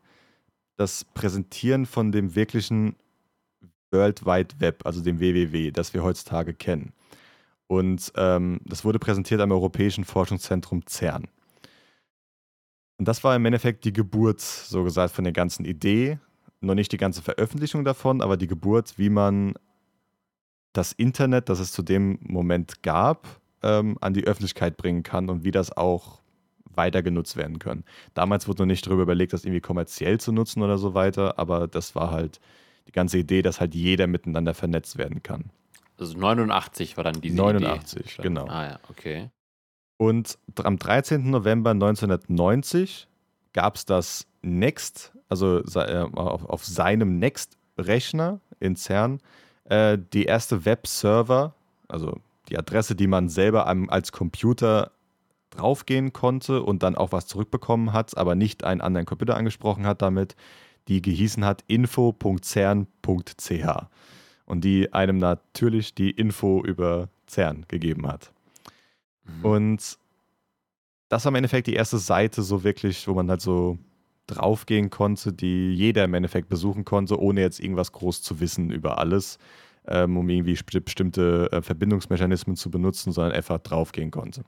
[SPEAKER 1] das Präsentieren von dem wirklichen World Wide Web, also dem WWW, das wir heutzutage kennen. Und ähm, das wurde präsentiert am Europäischen Forschungszentrum CERN. Und das war im Endeffekt die Geburt, so gesagt, von der ganzen Idee. Noch nicht die ganze Veröffentlichung davon, aber die Geburt, wie man das Internet, das es zu dem Moment gab, ähm, an die Öffentlichkeit bringen kann und wie das auch weiter genutzt werden kann. Damals wurde noch nicht darüber überlegt, das irgendwie kommerziell zu nutzen oder so weiter, aber das war halt die ganze Idee, dass halt jeder miteinander vernetzt werden kann.
[SPEAKER 2] Also 89 war dann diese
[SPEAKER 1] 89, Idee. genau.
[SPEAKER 2] Ah ja, okay.
[SPEAKER 1] Und am 13. November 1990 gab es das Next, also äh, auf, seinem Next-Rechner in CERN, äh, die erste Webserver, also die Adresse, die man selber als Computer draufgehen konnte und dann auch was zurückbekommen hat, aber nicht einen anderen Computer angesprochen hat damit, die gehießen hat info.cern.ch. und die einem natürlich die Info über CERN gegeben hat. Mhm. Und das war im Endeffekt die erste Seite, so wirklich, wo man halt so draufgehen konnte, die jeder im Endeffekt besuchen konnte, ohne jetzt irgendwas groß zu wissen über alles, ähm, um irgendwie bestimmte äh, Verbindungsmechanismen zu benutzen, sondern einfach draufgehen konnte.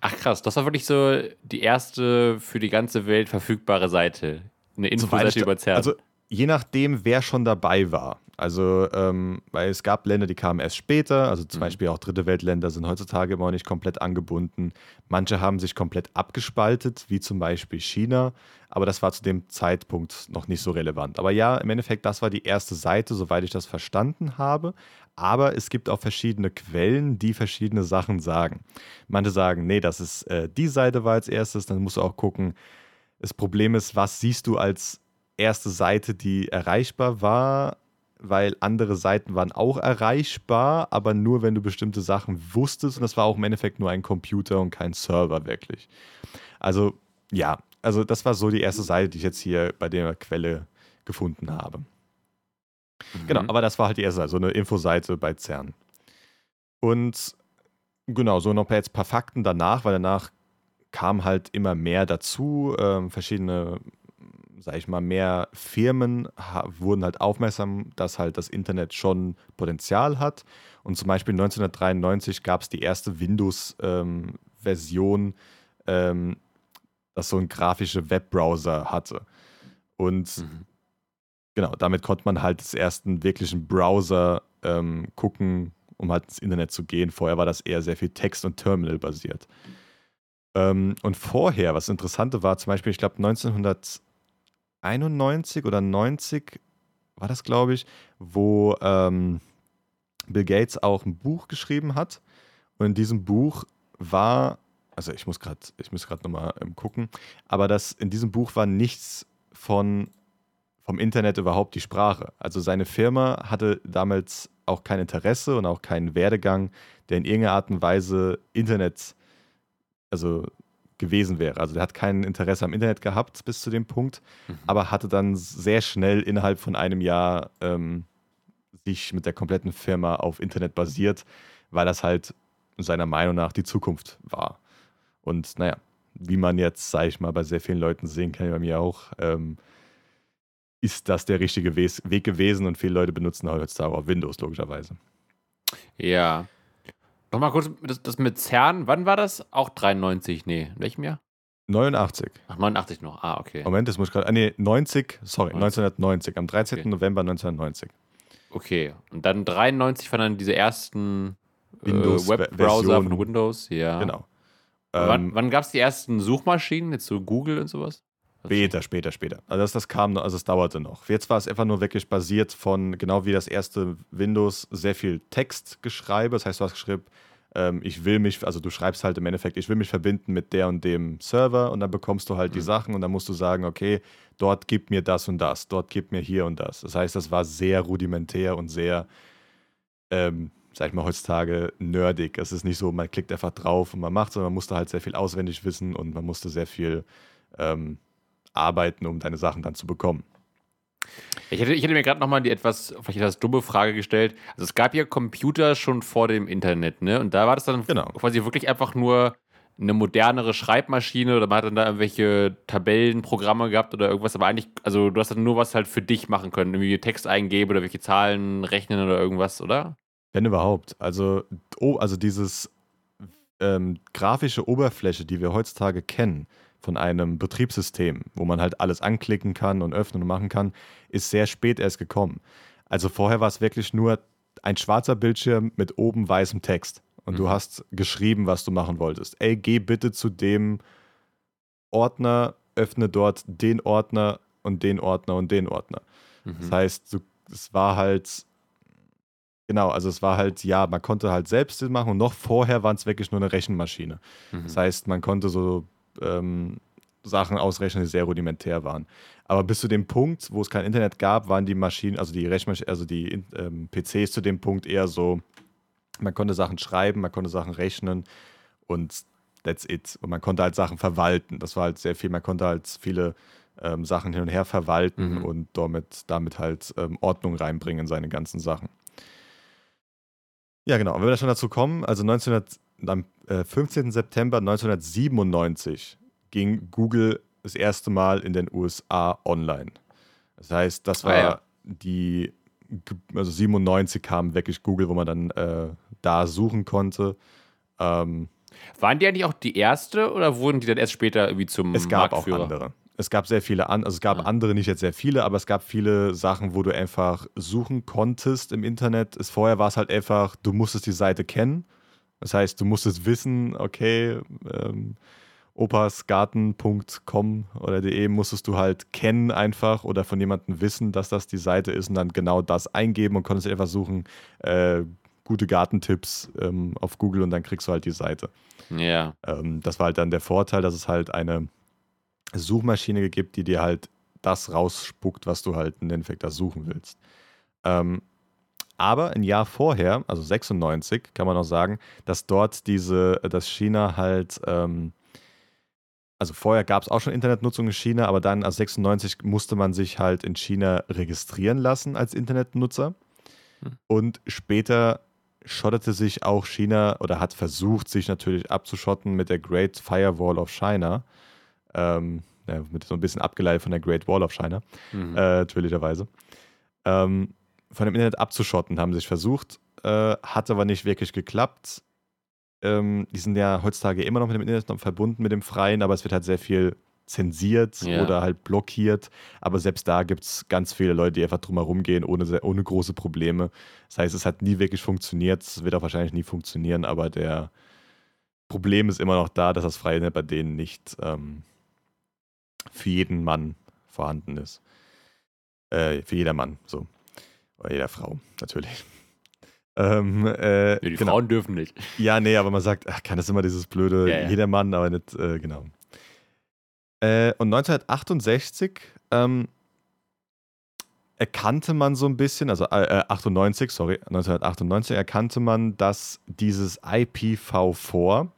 [SPEAKER 2] Ach krass, das war wirklich so die erste für die ganze Welt verfügbare Seite. Eine Infoseite über CERN.
[SPEAKER 1] Also je nachdem, wer schon dabei war. Also, ähm, weil es gab Länder, die kamen erst später, also zum mhm. Beispiel auch dritte Weltländer sind heutzutage immer noch nicht komplett angebunden. Manche haben sich komplett abgespaltet, wie zum Beispiel China, aber das war zu dem Zeitpunkt noch nicht so relevant. Aber ja, im Endeffekt, das war die erste Seite, soweit ich das verstanden habe. Aber es gibt auch verschiedene Quellen, die verschiedene Sachen sagen. Manche sagen, nee, das ist äh, die Seite war als erstes, dann musst du auch gucken. Das Problem ist, was siehst du als erste Seite, die erreichbar war, weil andere Seiten waren auch erreichbar, aber nur wenn du bestimmte Sachen wusstest. Und das war auch im Endeffekt nur ein Computer und kein Server wirklich. Also ja, also das war so die erste Seite, die ich jetzt hier bei der Quelle gefunden habe. Mhm. Genau, aber das war halt die erste Seite, so eine Infoseite bei CERN. Und genau, so noch jetzt ein paar Fakten danach, weil danach kam halt immer mehr dazu, ähm, verschiedene sage ich mal, mehr Firmen wurden halt aufmerksam, dass halt das Internet schon Potenzial hat. Und zum Beispiel 1993 gab es die erste Windows-Version, ähm, ähm, das so ein grafische Webbrowser hatte. Und mhm. genau, damit konnte man halt des ersten wirklichen Browser ähm, gucken, um halt ins Internet zu gehen. Vorher war das eher sehr viel Text- und Terminal basiert. Ähm, und vorher, was Interessante war, zum Beispiel, ich glaube 1900 91 oder 90 war das, glaube ich, wo ähm, Bill Gates auch ein Buch geschrieben hat. Und in diesem Buch war, also ich muss gerade, ich muss gerade nochmal ähm, gucken, aber das, in diesem Buch war nichts von vom Internet überhaupt die Sprache. Also seine Firma hatte damals auch kein Interesse und auch keinen Werdegang, der in irgendeiner Art und Weise Internet, also gewesen wäre. Also der hat kein Interesse am Internet gehabt bis zu dem Punkt, mhm. aber hatte dann sehr schnell innerhalb von einem Jahr ähm, sich mit der kompletten Firma auf Internet basiert, weil das halt seiner Meinung nach die Zukunft war. Und naja, wie man jetzt, sage ich mal, bei sehr vielen Leuten sehen kann, bei mir auch, ähm, ist das der richtige Weg gewesen und viele Leute benutzen heutzutage auch Windows, logischerweise.
[SPEAKER 2] Ja, Nochmal kurz, das, das mit CERN, wann war das? Auch 93? Nee, in welchem Jahr?
[SPEAKER 1] 89.
[SPEAKER 2] Ach, 89 noch. Ah, okay.
[SPEAKER 1] Moment, das muss ich gerade. Ah, nee, 90, sorry, 90. 1990. Am 13. Okay. November 1990.
[SPEAKER 2] Okay. Und dann 93 waren dann diese ersten äh, Webbrowser von Windows. Ja.
[SPEAKER 1] Genau.
[SPEAKER 2] Ähm, wann, wann gab es die ersten Suchmaschinen? Jetzt so Google und sowas?
[SPEAKER 1] Später, später, später. Also das, das kam, also es dauerte noch. Jetzt war es einfach nur wirklich basiert von, genau wie das erste Windows, sehr viel Textgeschreibe. Das heißt, du hast geschrieben, ähm, ich will mich, also du schreibst halt im Endeffekt, ich will mich verbinden mit der und dem Server und dann bekommst du halt mhm. die Sachen und dann musst du sagen, okay, dort gib mir das und das, dort gib mir hier und das. Das heißt, das war sehr rudimentär und sehr, ähm, sag ich mal, heutzutage nerdig. Es ist nicht so, man klickt einfach drauf und man macht, sondern man musste halt sehr viel auswendig wissen und man musste sehr viel ähm, arbeiten, um deine Sachen dann zu bekommen.
[SPEAKER 2] Ich hätte, ich hätte mir gerade nochmal die etwas, vielleicht etwas dumme Frage gestellt. Also es gab ja Computer schon vor dem Internet, ne? Und da war das dann genau. quasi wirklich einfach nur eine modernere Schreibmaschine oder man hat dann da irgendwelche Tabellenprogramme gehabt oder irgendwas, aber eigentlich, also du hast dann nur was halt für dich machen können, irgendwie Text eingeben oder welche Zahlen rechnen oder irgendwas, oder?
[SPEAKER 1] Wenn überhaupt. Also, oh, also dieses ähm, grafische Oberfläche, die wir heutzutage kennen, von einem Betriebssystem, wo man halt alles anklicken kann und öffnen und machen kann, ist sehr spät erst gekommen. Also vorher war es wirklich nur ein schwarzer Bildschirm mit oben weißem Text. Und mhm. du hast geschrieben, was du machen wolltest. Ey, geh bitte zu dem Ordner, öffne dort den Ordner und den Ordner und den Ordner. Mhm. Das heißt, es war halt, genau, also es war halt, ja, man konnte halt selbst machen und noch vorher war es wirklich nur eine Rechenmaschine. Mhm. Das heißt, man konnte so ähm, Sachen ausrechnen, die sehr rudimentär waren. Aber bis zu dem Punkt, wo es kein Internet gab, waren die Maschinen, also die Rechenmaschinen, also die ähm, PCs zu dem Punkt eher so, man konnte Sachen schreiben, man konnte Sachen rechnen und that's it. Und man konnte halt Sachen verwalten. Das war halt sehr viel, man konnte halt viele ähm, Sachen hin und her verwalten mhm. und damit, damit halt ähm, Ordnung reinbringen in seine ganzen Sachen. Ja, genau. Und wenn wir da schon dazu kommen, also 1900, am äh, 15. September 1997 ging Google das erste Mal in den USA online. Das heißt, das war
[SPEAKER 2] Ah, ja.
[SPEAKER 1] die, also 97 kam wirklich Google, wo man dann äh, da suchen konnte. Ähm,
[SPEAKER 2] Waren die eigentlich auch die erste oder wurden die dann erst später irgendwie zum
[SPEAKER 1] es gab auch
[SPEAKER 2] Marktführer?
[SPEAKER 1] andere. Es gab sehr viele, an, also es gab
[SPEAKER 2] Ah.
[SPEAKER 1] andere, nicht jetzt sehr viele, aber es gab viele Sachen, wo du einfach suchen konntest im Internet. Es, vorher war es halt einfach, du musstest die Seite kennen. Das heißt, du musstest wissen, okay, ähm, opasgarten.com oder de musstest du halt kennen einfach oder von jemandem wissen, dass das die Seite ist und dann genau das eingeben und konntest einfach suchen, äh, gute Gartentipps ähm, auf Google und dann kriegst du halt die Seite.
[SPEAKER 2] Ja.
[SPEAKER 1] Ähm, das war halt dann der Vorteil, dass es halt eine Suchmaschine gibt, die dir halt das rausspuckt, was du halt im Endeffekt da suchen willst. Ähm, aber ein Jahr vorher, also 96, kann man auch sagen, dass dort diese, dass China halt, ähm, also vorher gab es auch schon Internetnutzung in China, aber dann, also 96, musste man sich halt in China registrieren lassen als Internetnutzer.
[SPEAKER 2] Hm.
[SPEAKER 1] Und später schottete sich auch China oder hat versucht, sich natürlich abzuschotten mit der Great Firewall of China. Ähm, ja, mit so ein bisschen abgeleitet von der Great Wall of China,
[SPEAKER 2] Mhm.
[SPEAKER 1] äh, natürlicherweise. Ähm, von dem Internet abzuschotten, haben sich versucht, äh, hat aber nicht wirklich geklappt. Ähm, die sind ja heutzutage immer noch mit dem Internet noch verbunden, mit dem Freien, aber es wird halt sehr viel zensiert
[SPEAKER 2] Ja.
[SPEAKER 1] oder halt blockiert. Aber selbst da gibt es ganz viele Leute, die einfach drumherum gehen, ohne, ohne große Probleme. Das heißt, es hat nie wirklich funktioniert. Es wird auch wahrscheinlich nie funktionieren, aber der Problem ist immer noch da, dass das freie Internet bei denen nicht ähm, für jeden Mann vorhanden ist. Äh, für jeder Mann, so. Oder jeder Frau, natürlich. Ähm, äh,
[SPEAKER 2] Ja, die
[SPEAKER 1] genau.
[SPEAKER 2] Frauen dürfen nicht.
[SPEAKER 1] Ja, nee, aber man sagt, ach, kann das immer dieses blöde
[SPEAKER 2] Ja, ja.
[SPEAKER 1] Jedermann, aber nicht, äh, genau. Äh, und 1968 ähm, erkannte man so ein bisschen, also äh, äh, 98, sorry, 1998 erkannte man, dass dieses IPv4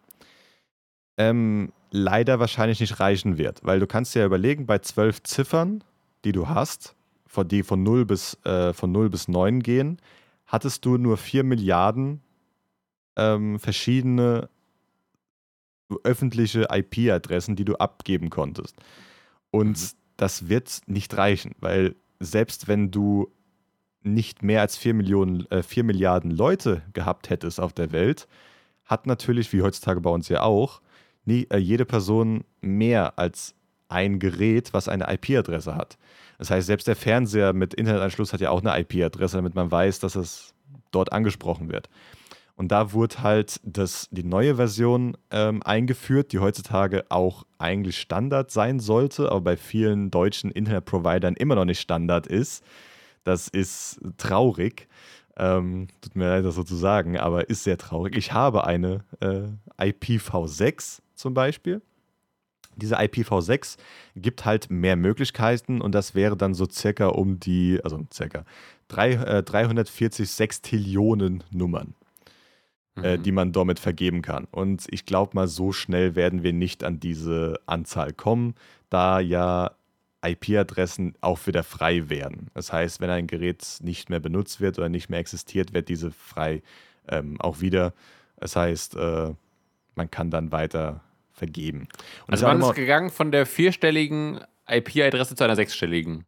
[SPEAKER 1] ähm, leider wahrscheinlich nicht reichen wird, weil du kannst dir ja überlegen, bei zwölf Ziffern, die du hast, von, die von 0 bis, äh, von 0 bis 9 gehen, hattest du nur 4 Milliarden ähm, verschiedene öffentliche IP-Adressen, die du abgeben konntest. Und
[SPEAKER 2] Mhm.
[SPEAKER 1] das wird nicht reichen, weil selbst wenn du nicht mehr als 4, Millionen, äh, 4 Milliarden Leute gehabt hättest auf der Welt, hat natürlich, wie heutzutage bei uns ja auch, nie, äh, jede Person mehr als ein Gerät, was eine IP-Adresse hat. Das heißt, selbst der Fernseher mit Internetanschluss hat ja auch eine IP-Adresse, damit man weiß, dass es dort angesprochen wird. Und da wurde halt das, die neue Version ähm, eingeführt, die heutzutage auch eigentlich Standard sein sollte, aber bei vielen deutschen Internetprovidern immer noch nicht Standard ist. Das ist traurig. Ähm, tut mir leid, das so zu sagen, aber ist sehr traurig. Ich habe eine äh, IPv6 zum Beispiel. Diese IPv6 gibt halt mehr Möglichkeiten und das wäre dann so circa um die, also circa drei, äh, 340 Sextillionen Nummern äh,
[SPEAKER 2] Mhm.
[SPEAKER 1] die man damit vergeben kann. Und ich glaube mal, so schnell werden wir nicht an diese Anzahl kommen, da ja IP-Adressen auch wieder frei werden. Das heißt, wenn ein Gerät nicht mehr benutzt wird oder nicht mehr existiert, wird diese frei ähm, auch wieder. Das heißt, äh, man kann dann weiter vergeben. Und
[SPEAKER 2] Also man ist gegangen von der vierstelligen IP-Adresse zu einer sechsstelligen.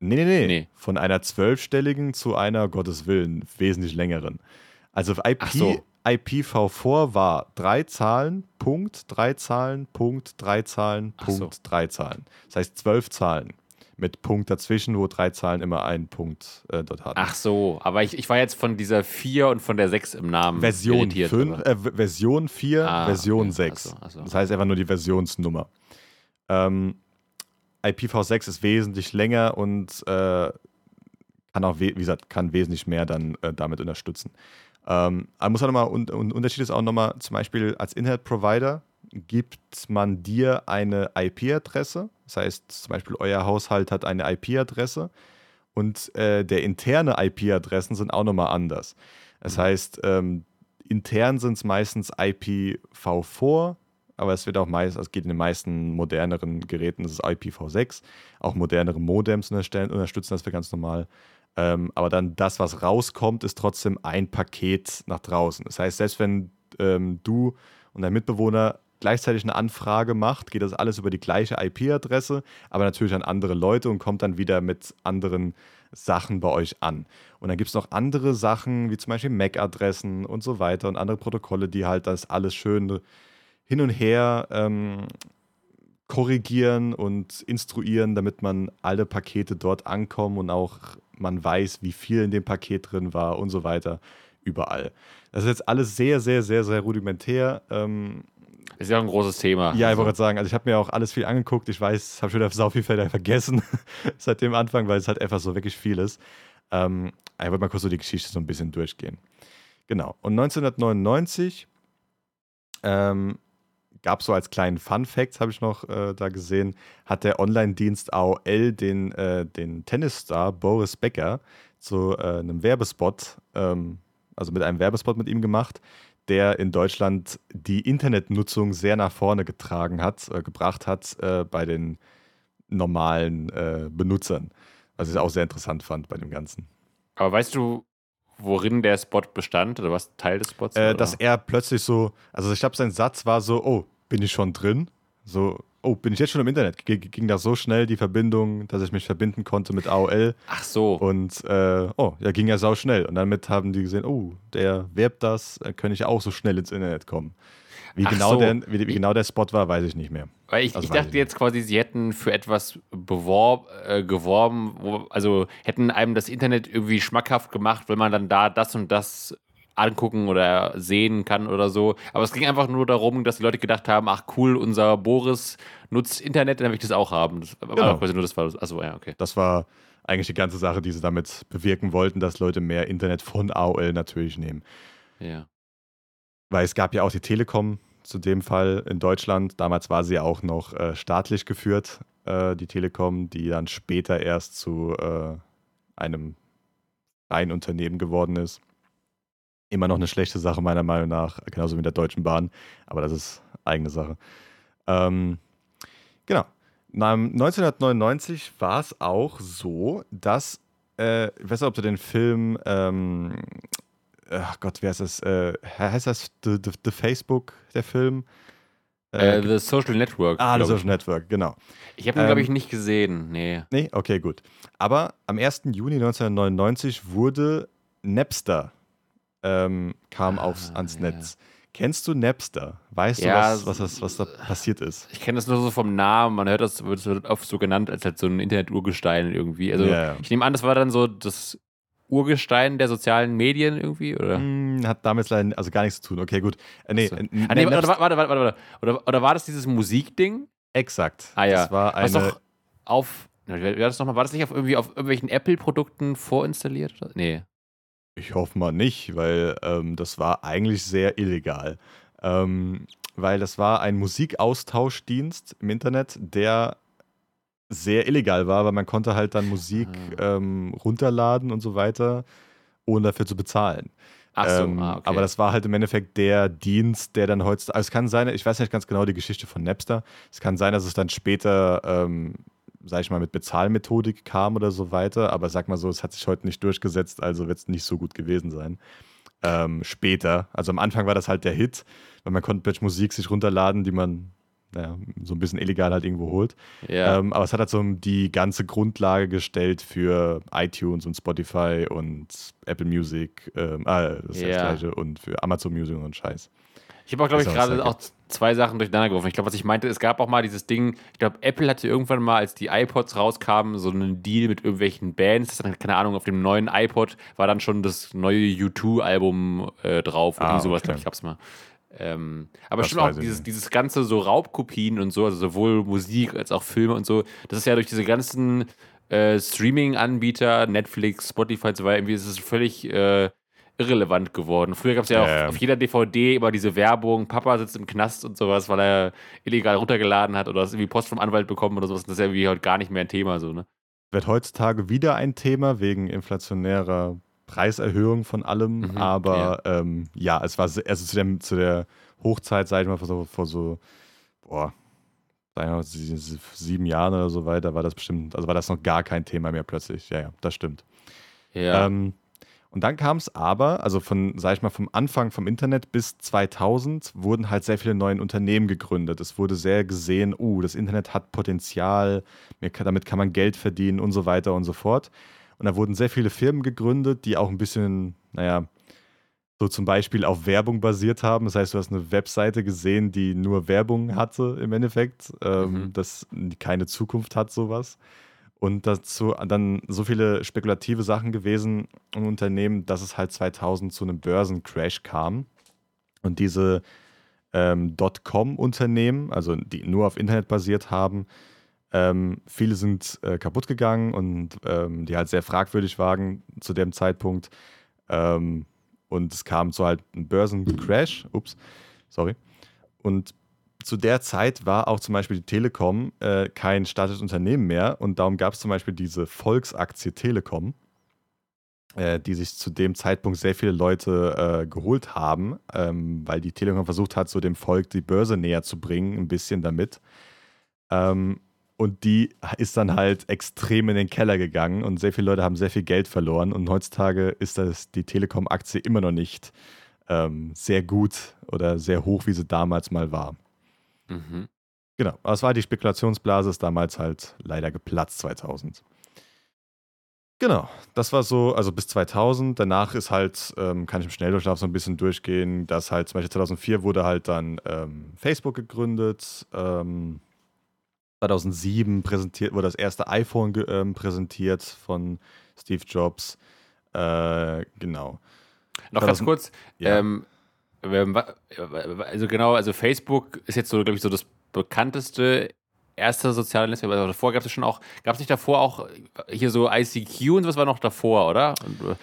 [SPEAKER 1] Nee, nee, nee,
[SPEAKER 2] Nee.
[SPEAKER 1] Von einer zwölfstelligen zu einer, Gottes Willen, wesentlich längeren. Also IP,
[SPEAKER 2] so.
[SPEAKER 1] IPv4 war drei Zahlen, Punkt, drei Zahlen, Punkt, drei Zahlen,
[SPEAKER 2] Ach so.
[SPEAKER 1] Punkt, drei Zahlen. Das heißt zwölf Zahlen mit Punkt dazwischen, wo drei Zahlen immer einen Punkt äh, dort hatten.
[SPEAKER 2] Ach so, aber ich, ich war jetzt von dieser 4 und von der 6 im Namen
[SPEAKER 1] Version,
[SPEAKER 2] irritiert.
[SPEAKER 1] 5,
[SPEAKER 2] aber-
[SPEAKER 1] äh, Version 4,
[SPEAKER 2] Ah,
[SPEAKER 1] Version
[SPEAKER 2] okay.
[SPEAKER 1] 6.
[SPEAKER 2] Ach so, ach so.
[SPEAKER 1] Das heißt einfach nur die Versionsnummer. Ähm, IPv6 ist wesentlich länger und äh, kann auch, wie gesagt, kann wesentlich mehr dann äh, damit unterstützen. Ähm, aber muss auch nochmal, und, und Unterschied ist auch nochmal, zum Beispiel als Internetprovider gibt man dir eine IP-Adresse. Das heißt, zum Beispiel euer Haushalt hat eine IP-Adresse und äh, der interne IP-Adressen sind auch nochmal anders. Das heißt, ähm, intern sind es meistens IPv4, aber es wird auch meist, es geht in den meisten moderneren Geräten, das ist IPv6. Auch modernere Modems unterstützen das für ganz normal. Ähm, aber dann das, was rauskommt, ist trotzdem ein Paket nach draußen. Das heißt, selbst wenn ähm, du und dein Mitbewohner gleichzeitig eine Anfrage macht, geht das alles über die gleiche IP-Adresse, aber natürlich an andere Leute und kommt dann wieder mit anderen Sachen bei euch an. Und dann gibt es noch andere Sachen, wie zum Beispiel MAC-Adressen und so weiter und andere Protokolle, die halt das alles schön hin und her ähm, korrigieren und instruieren, damit man alle Pakete dort ankommen und auch man weiß, wie viel in dem Paket drin war und so weiter, überall. Das ist jetzt alles sehr, sehr, sehr, sehr rudimentär. Ähm,
[SPEAKER 2] ist ja auch ein großes Thema.
[SPEAKER 1] Ja, ich wollte sagen, also ich habe mir auch alles viel angeguckt. Ich weiß, habe schon wieder sau viel Felder vergessen seit dem Anfang, weil es halt einfach so wirklich viel ist. Ähm, ich wollte mal kurz so die Geschichte so ein bisschen durchgehen. Genau. Und 1999 ähm, gab es so als kleinen Fun Fact, habe ich noch äh, da gesehen, hat der Online-Dienst AOL den, äh, den Tennisstar Boris Becker zu äh, einem Werbespot, ähm, also mit einem Werbespot mit ihm gemacht, der in Deutschland die Internetnutzung sehr nach vorne getragen hat, äh, gebracht hat äh, bei den normalen äh, Benutzern. Was ich auch sehr interessant fand bei dem Ganzen.
[SPEAKER 2] Aber weißt du, worin der Spot bestand oder was Teil des Spots
[SPEAKER 1] war? Äh, dass er plötzlich so, also ich glaube, sein Satz war so, oh, bin ich schon drin? So, oh, bin ich jetzt schon im Internet? G ging das so schnell, die Verbindung, dass ich mich verbinden konnte mit AOL.
[SPEAKER 2] Ach so.
[SPEAKER 1] Und, äh, oh, ja, ging ja sau schnell. Und damit haben die gesehen, oh, der werbt das, äh, könnte ich auch so schnell ins Internet kommen. Wie, genau, so. der, wie, wie, genau der Spot war, weiß ich nicht mehr.
[SPEAKER 2] Weil ich, also ich dachte ich jetzt quasi, sie hätten für etwas beworb, äh, geworben, wo, also hätten einem das Internet irgendwie schmackhaft gemacht, wenn man dann da das und das angucken oder sehen kann oder so. Aber es ging einfach nur darum, dass die Leute gedacht haben, ach cool, unser Boris nutzt Internet, dann will ich das auch haben. Das war genau. quasi nur das war, also ja, okay.
[SPEAKER 1] Das war eigentlich die ganze Sache, die sie damit bewirken wollten, dass Leute mehr Internet von AOL natürlich nehmen.
[SPEAKER 2] Ja.
[SPEAKER 1] Weil es gab ja auch die Telekom zu dem Fall in Deutschland. Damals war sie ja auch noch äh, staatlich geführt, äh, die Telekom, die dann später erst zu äh, einem freien Unternehmen geworden ist. Immer noch eine schlechte Sache, meiner Meinung nach, genauso wie mit der Deutschen Bahn, aber das ist eigene Sache. Ähm, genau. 1999 war es auch so, dass, äh, ich weiß nicht, ob du den Film, ähm, ach Gott, wer ist das? Äh, heißt das The, The, The Facebook, der Film?
[SPEAKER 2] Äh, äh, The Social Network.
[SPEAKER 1] Ah, The Social Network, genau.
[SPEAKER 2] Ich habe ihn, ähm, glaube ich, nicht gesehen. Nee.
[SPEAKER 1] Nee, okay, gut. Aber am 1. Juni 1999 wurde Napster ähm, kam ah, aufs, ans ja. Netz. Kennst du Napster? Weißt ja, du, was, was, was da passiert ist?
[SPEAKER 2] Ich kenne das nur so vom Namen. Man hört das, wird oft so genannt als halt so ein Internet-Urgestein irgendwie. Also ja, ich nehme an, das war dann so das Urgestein der sozialen Medien irgendwie, oder?
[SPEAKER 1] Hm, hat damit leider also gar nichts zu tun. Okay, gut.
[SPEAKER 2] Äh, nee, so. äh, ah, nee warte, warte, warte, warte, Oder, oder war das dieses Musikding?
[SPEAKER 1] Exakt.
[SPEAKER 2] Ah ja.
[SPEAKER 1] Das war eine.
[SPEAKER 2] Was doch auf. War das, noch mal, war das nicht auf irgendwie auf irgendwelchen Apple-Produkten vorinstalliert? Nee.
[SPEAKER 1] Ich hoffe mal nicht, weil ähm, das war eigentlich sehr illegal. Ähm, weil das war ein Musikaustauschdienst im Internet, der sehr illegal war, weil man konnte halt dann Musik ah. ähm, runterladen und so weiter, ohne dafür zu bezahlen.
[SPEAKER 2] Ach so, ähm, ah, okay.
[SPEAKER 1] Aber das war halt im Endeffekt der Dienst, der dann heutzutage. Also es kann sein, ich weiß nicht ganz genau die Geschichte von Napster. Es kann sein, dass es dann später ähm, sag ich mal, mit Bezahlmethodik kam oder so weiter. Aber sag mal so, es hat sich heute nicht durchgesetzt, also wird es nicht so gut gewesen sein. Ähm, später, also am Anfang war das halt der Hit, weil man konnte plötzlich Musik sich runterladen, die man naja, so ein bisschen illegal halt irgendwo holt.
[SPEAKER 2] Ja.
[SPEAKER 1] Ähm, aber es hat halt so die ganze Grundlage gestellt für iTunes und Spotify und Apple Music, ähm, ah, das ist ja. das gleiche, und für Amazon Music und Scheiß.
[SPEAKER 2] Ich habe auch, glaube ich, gerade auch zwei Sachen durcheinander geworfen. Ich glaube, was ich meinte, es gab auch mal dieses Ding, ich glaube, Apple hatte irgendwann mal, als die iPods rauskamen, so einen Deal mit irgendwelchen Bands. Dann, keine Ahnung, auf dem neuen iPod war dann schon das neue U2-Album äh, drauf und ah, sowas, okay. glaube ich, hab's mal. Ähm, aber das stimmt auch, dieses, dieses ganze so Raubkopien und so, also sowohl Musik als auch Filme und so, das ist ja durch diese ganzen äh, Streaming-Anbieter, Netflix, Spotify und so weiter, irgendwie ist es völlig äh, irrelevant geworden. Früher gab es ja ähm. auf, jeder DVD immer diese Werbung, Papa sitzt im Knast und sowas, weil er illegal runtergeladen hat oder irgendwie Post vom Anwalt bekommen oder sowas. Das ist ja irgendwie heute gar nicht mehr ein Thema so, ne?
[SPEAKER 1] Wird heutzutage wieder ein Thema wegen inflationärer Preiserhöhung von allem, mhm, aber ja. Ähm, ja. es war also zu, dem, zu der Hochzeit, sag ich mal, vor so, vor so boah, sieben Jahren oder so weiter, war das bestimmt, also war das noch gar kein Thema mehr plötzlich. Ja, ja, das stimmt.
[SPEAKER 2] Ja.
[SPEAKER 1] Ähm, und dann kam es aber, also von, sag ich mal, vom Anfang vom Internet bis 2000 wurden halt sehr viele neue Unternehmen gegründet. Es wurde sehr gesehen, uh, das Internet hat Potenzial, damit kann man Geld verdienen und so weiter und so fort. Und da wurden sehr viele Firmen gegründet, die auch ein bisschen, naja, so zum Beispiel auf Werbung basiert haben. Das heißt, du hast eine Webseite gesehen, die nur Werbung hatte im Endeffekt, ähm, mhm. das keine Zukunft hat, sowas. Und dazu dann so viele spekulative Sachen gewesen im Unternehmen, dass es halt 2000 zu einem Börsencrash kam. Und diese ähm, Dotcom-Unternehmen, also die nur auf Internet basiert haben, ähm, viele sind äh, kaputt gegangen und ähm, die halt sehr fragwürdig waren zu dem Zeitpunkt. Ähm, und es kam zu halt einem Börsencrash. Ups, sorry. Und zu der Zeit war auch zum Beispiel die Telekom äh, kein staatliches Unternehmen mehr und darum gab es zum Beispiel diese Volksaktie Telekom, äh, die sich zu dem Zeitpunkt sehr viele Leute äh, geholt haben, ähm, weil die Telekom versucht hat, so dem Volk die Börse näher zu bringen, ein bisschen damit. Ähm, und die ist dann halt extrem in den Keller gegangen und sehr viele Leute haben sehr viel Geld verloren und heutzutage ist das die Telekom-Aktie immer noch nicht ähm, sehr gut oder sehr hoch, wie sie damals mal war. Mhm. Genau, aber es war die Spekulationsblase, ist damals halt leider geplatzt 2000. Genau, das war so, also bis 2000. Danach ist halt, ähm, kann ich im Schnelldurchlauf so ein bisschen durchgehen, dass halt zum Beispiel 2004 wurde halt dann ähm, Facebook gegründet. Ähm, 2007 präsentiert, wurde das erste iPhone ähm, präsentiert von Steve Jobs. Äh, genau.
[SPEAKER 2] Noch 2000, ganz kurz, ja. Also genau, also Facebook ist jetzt so, glaube ich, so das bekannteste erste soziale Netzwerk. Also davor gab es schon auch, gab es nicht davor auch hier so ICQ und was war noch davor, oder? Und, äh,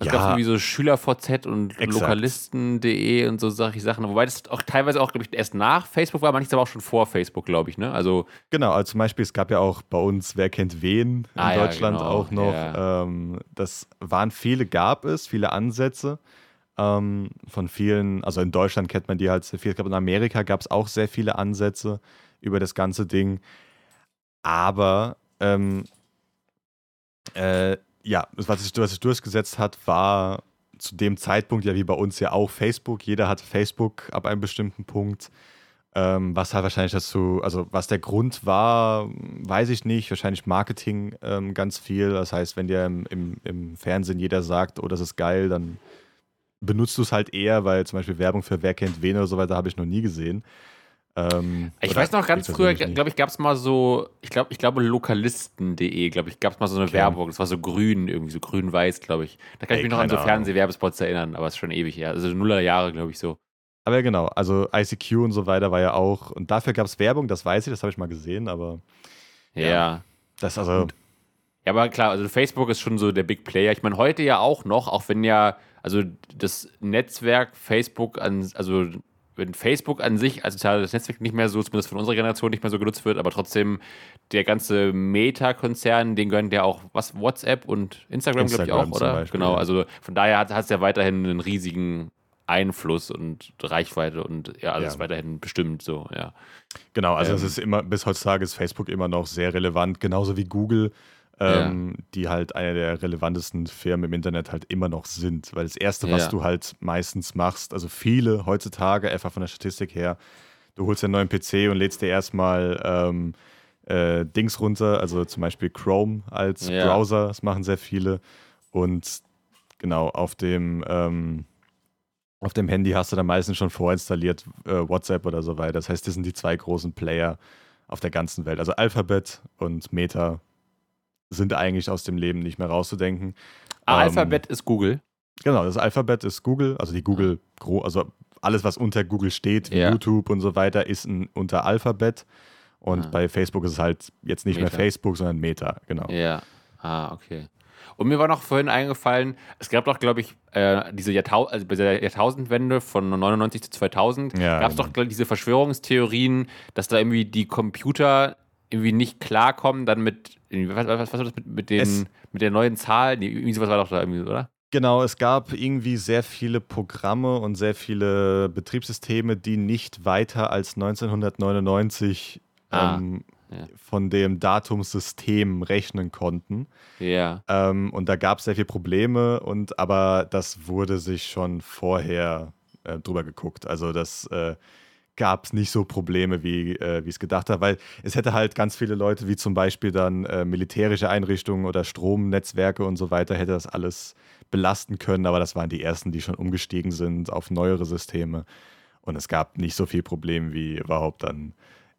[SPEAKER 2] es ja, gab irgendwie so SchülerVZ und Lokalisten.de und so Sachen. Wobei das auch teilweise auch, glaube ich, erst nach Facebook war, aber nichts aber auch schon vor Facebook, glaube ich. Ne? Also
[SPEAKER 1] genau, also zum Beispiel, es gab ja auch bei uns Wer kennt wen in ah, Deutschland ja, genau. auch noch. Ja. Ähm, das waren viele, gab es, viele Ansätze ähm, von vielen, also in Deutschland kennt man die halt sehr viel. Ich glaube, in Amerika gab es auch sehr viele Ansätze über das ganze Ding. Aber ähm, äh, ja, was sich, was sich durchgesetzt hat, war zu dem Zeitpunkt ja wie bei uns ja auch Facebook. Jeder hat Facebook ab einem bestimmten Punkt. Ähm, was halt wahrscheinlich dazu, also was der Grund war, weiß ich nicht. Wahrscheinlich Marketing ähm, ganz viel. Das heißt, wenn dir im, im, im Fernsehen jeder sagt, oh, das ist geil, dann benutzt du es halt eher, weil zum Beispiel Werbung für Wer kennt wen oder so weiter habe ich noch nie gesehen.
[SPEAKER 2] Ähm, ich weiß noch ganz früher, glaube ich, gab es mal so, ich glaube, ich glaube lokalisten.de, glaube ich, gab es mal so eine okay. Werbung, das war so grün, irgendwie so grün-weiß, glaube ich. Da kann Ey, ich mich noch an so Fernsehwerbespots erinnern, aber es ist schon ewig her. Also Nuller Jahre, glaube ich, so.
[SPEAKER 1] Aber ja, genau, also ICQ und so weiter war ja auch, und dafür gab es Werbung, das weiß ich, das habe ich mal gesehen, aber
[SPEAKER 2] ja. ja.
[SPEAKER 1] Das also. Und,
[SPEAKER 2] ja, aber klar, also Facebook ist schon so der Big Player. Ich meine, heute ja auch noch, auch wenn ja also das Netzwerk Facebook an, also wenn Facebook an sich als soziales Netzwerk nicht mehr so, zumindest von unserer Generation nicht mehr so genutzt wird, aber trotzdem der ganze Meta-Konzern, den gehören ja auch was WhatsApp und Instagram, Instagram glaube ich auch, oder? Beispiel, genau, also von daher hat es ja weiterhin einen riesigen Einfluss und Reichweite und ja, alles ja. weiterhin bestimmt so, ja.
[SPEAKER 1] Genau, also ähm, es ist immer, bis heutzutage ist Facebook immer noch sehr relevant, genauso wie Google ähm, ja. die halt eine der relevantesten Firmen im Internet halt immer noch sind. Weil das Erste, was ja. du halt meistens machst, also viele heutzutage, einfach von der Statistik her, du holst einen neuen PC und lädst dir erstmal ähm, äh, Dings runter, also zum Beispiel Chrome als ja. Browser, das machen sehr viele. Und genau, auf dem, ähm, auf dem Handy hast du dann meistens schon vorinstalliert äh, WhatsApp oder so weiter. Das heißt, das sind die zwei großen Player auf der ganzen Welt. Also Alphabet und Meta sind eigentlich aus dem Leben nicht mehr rauszudenken.
[SPEAKER 2] Ah, Alphabet ähm, ist Google.
[SPEAKER 1] Genau, das Alphabet ist Google, also die Google, also alles, was unter Google steht, ja. YouTube und so weiter, ist ein, unter Alphabet. Und ah. bei Facebook ist es halt jetzt nicht Meta. mehr Facebook, sondern Meta, genau.
[SPEAKER 2] Ja. Ah, okay. Und mir war noch vorhin eingefallen, es gab doch, glaube ich, äh, diese Jahrtau also bei der Jahrtausendwende von 99 zu 2000, ja, gab es genau. doch diese Verschwörungstheorien, dass da irgendwie die Computer irgendwie nicht klarkommen, dann mit, was, was, was war das mit, mit, den, mit der neuen Zahl? Nee, irgendwie sowas war doch da irgendwie, oder?
[SPEAKER 1] Genau, es gab irgendwie sehr viele Programme und sehr viele Betriebssysteme, die nicht weiter als 1999 ah. ähm,
[SPEAKER 2] ja.
[SPEAKER 1] von dem Datumssystem rechnen konnten.
[SPEAKER 2] Ja.
[SPEAKER 1] Ähm, und da gab es sehr viele Probleme, und aber das wurde sich schon vorher äh, drüber geguckt. Also das äh, gab es nicht so Probleme, wie äh, es gedacht hat, weil es hätte halt ganz viele Leute, wie zum Beispiel dann äh, militärische Einrichtungen oder Stromnetzwerke und so weiter, hätte das alles belasten können, aber das waren die ersten, die schon umgestiegen sind auf neuere Systeme. Und es gab nicht so viel Problem, wie überhaupt dann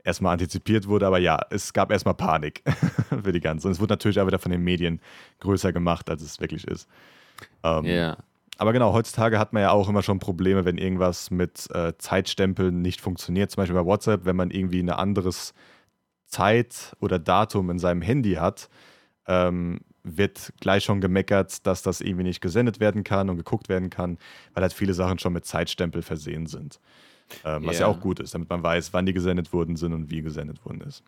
[SPEAKER 1] erstmal antizipiert wurde. Aber ja, es gab erstmal Panik für die ganze. Und es wurde natürlich auch wieder von den Medien größer gemacht, als es wirklich ist.
[SPEAKER 2] Ähm, ja.
[SPEAKER 1] Aber genau, heutzutage hat man ja auch immer schon Probleme, wenn irgendwas mit äh, Zeitstempeln nicht funktioniert. Zum Beispiel bei WhatsApp, wenn man irgendwie ein anderes Zeit oder Datum in seinem Handy hat, ähm, wird gleich schon gemeckert, dass das irgendwie nicht gesendet werden kann und geguckt werden kann, weil halt viele Sachen schon mit Zeitstempel versehen sind. Ähm, was ja. ja auch gut ist, damit man weiß, wann die gesendet worden sind und wie gesendet worden ist.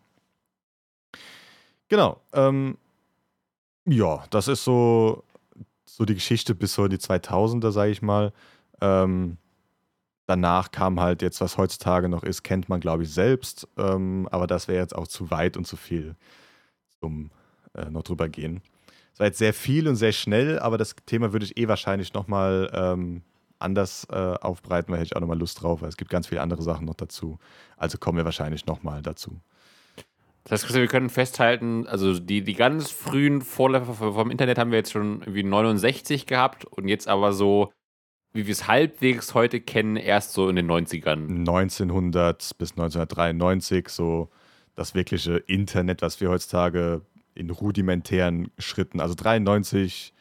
[SPEAKER 1] Genau. Ähm, ja, das ist so, so die Geschichte bis so in die 2000er, sage ich mal. Ähm, danach kam halt jetzt, was heutzutage noch ist, kennt man, glaube ich, selbst. Ähm, aber das wäre jetzt auch zu weit und zu viel zum äh, noch drüber gehen. Es war jetzt sehr viel und sehr schnell, aber das Thema würde ich eh wahrscheinlich nochmal ähm, anders äh, aufbreiten, weil hätte ich auch nochmal Lust drauf, weil es gibt ganz viele andere Sachen noch dazu. Also kommen wir wahrscheinlich nochmal dazu.
[SPEAKER 2] Das heißt, wir können festhalten, also die, die ganz frühen Vorläufer vom Internet haben wir jetzt schon irgendwie 69 gehabt und jetzt aber so, wie wir es halbwegs heute kennen, erst so in den 90ern.
[SPEAKER 1] 1900 bis 1993, so das wirkliche Internet, was wir heutzutage in rudimentären Schritten. Also 93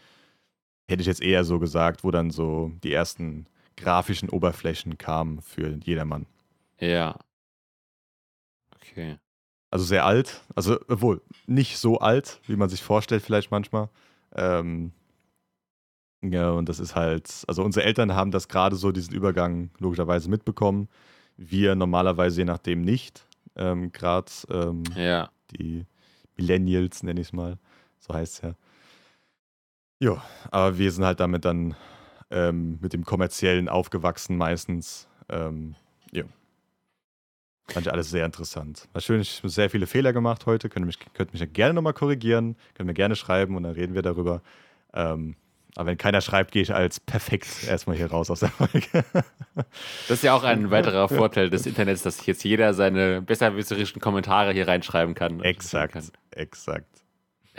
[SPEAKER 1] hätte ich jetzt eher so gesagt, wo dann so die ersten grafischen Oberflächen kamen für jedermann.
[SPEAKER 2] Ja. Okay.
[SPEAKER 1] Also sehr alt, also wohl nicht so alt, wie man sich vorstellt, vielleicht manchmal. Ähm, ja, und das ist halt, also unsere Eltern haben das gerade so, diesen Übergang logischerweise mitbekommen. Wir normalerweise je nachdem nicht. Ähm, gerade ähm,
[SPEAKER 2] ja.
[SPEAKER 1] die Millennials, nenne ich es mal. So heißt es ja. Ja, aber wir sind halt damit dann ähm, mit dem kommerziellen aufgewachsen meistens. Ähm. Fand ich alles sehr interessant. War schön, ich habe sehr viele Fehler gemacht heute. Könnt mich, könnt mich ja gerne nochmal korrigieren. Könnt mir gerne schreiben und dann reden wir darüber. Ähm, aber wenn keiner schreibt, gehe ich als perfekt erstmal hier raus aus der Folge.
[SPEAKER 2] Das ist ja auch ein weiterer Vorteil des Internets, dass jetzt jeder seine besserwisserischen Kommentare hier reinschreiben kann.
[SPEAKER 1] Exakt, kann. exakt.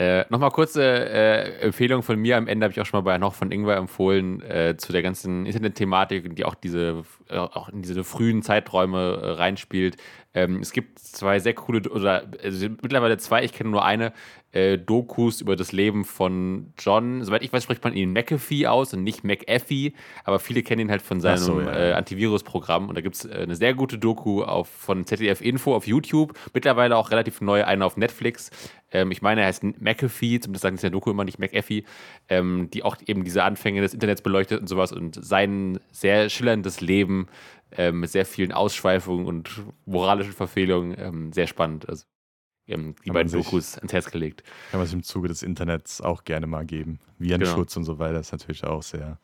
[SPEAKER 2] Äh, Nochmal kurze äh, Empfehlung von mir. Am Ende habe ich auch schon mal bei noch von Ingwer empfohlen äh, zu der ganzen Internet-Thematik, die auch diese äh, auch in diese frühen Zeiträume äh, reinspielt. Ähm, es gibt zwei sehr coole, oder also mittlerweile zwei, ich kenne nur eine, äh, Dokus über das Leben von John. Soweit ich weiß, spricht man ihn McAfee aus und nicht McAfee, aber viele kennen ihn halt von seinem so, ja. äh, Antivirus-Programm. Und da gibt es äh, eine sehr gute Doku auf, von ZDF Info auf YouTube, mittlerweile auch relativ neu, eine auf Netflix. Ähm, ich meine, er heißt McAfee, zumindest sagen sie in der Doku immer nicht McAfee, ähm, die auch eben diese Anfänge des Internets beleuchtet und sowas und sein sehr schillerndes Leben ähm, mit sehr vielen Ausschweifungen und moralischen Verfehlungen ähm, sehr spannend. Also ähm, die beiden Dokus ans Herz gelegt.
[SPEAKER 1] Kann man sich im Zuge des Internets auch gerne mal geben. Virenschutz genau. und so weiter ist natürlich auch sehr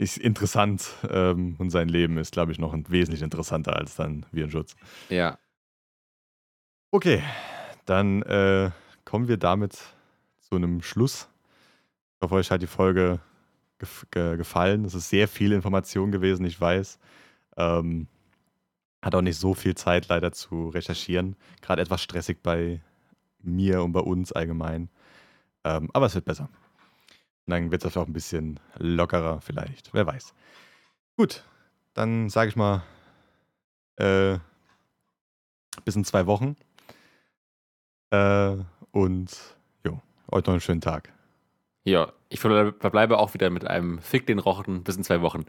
[SPEAKER 1] ist interessant ähm, und sein Leben ist, glaube ich, noch wesentlich interessanter als dann Virenschutz.
[SPEAKER 2] Ja.
[SPEAKER 1] Okay, dann äh, kommen wir damit zu einem Schluss. Ich hoffe, euch hat die Folge gef ge gefallen. Es ist sehr viel Information gewesen, ich weiß. Ähm, hat auch nicht so viel Zeit leider zu recherchieren. Gerade etwas stressig bei mir und bei uns allgemein. Ähm, aber es wird besser. Und dann wird es auch ein bisschen lockerer vielleicht. Wer weiß. Gut, dann sage ich mal äh, bis in zwei Wochen. Äh, und jo, euch noch einen schönen Tag.
[SPEAKER 2] Ja, ich verbleibe auch wieder mit einem Fick den Rochen bis in zwei Wochen.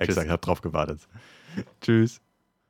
[SPEAKER 1] Exakt, ich hab drauf gewartet. Tschüss.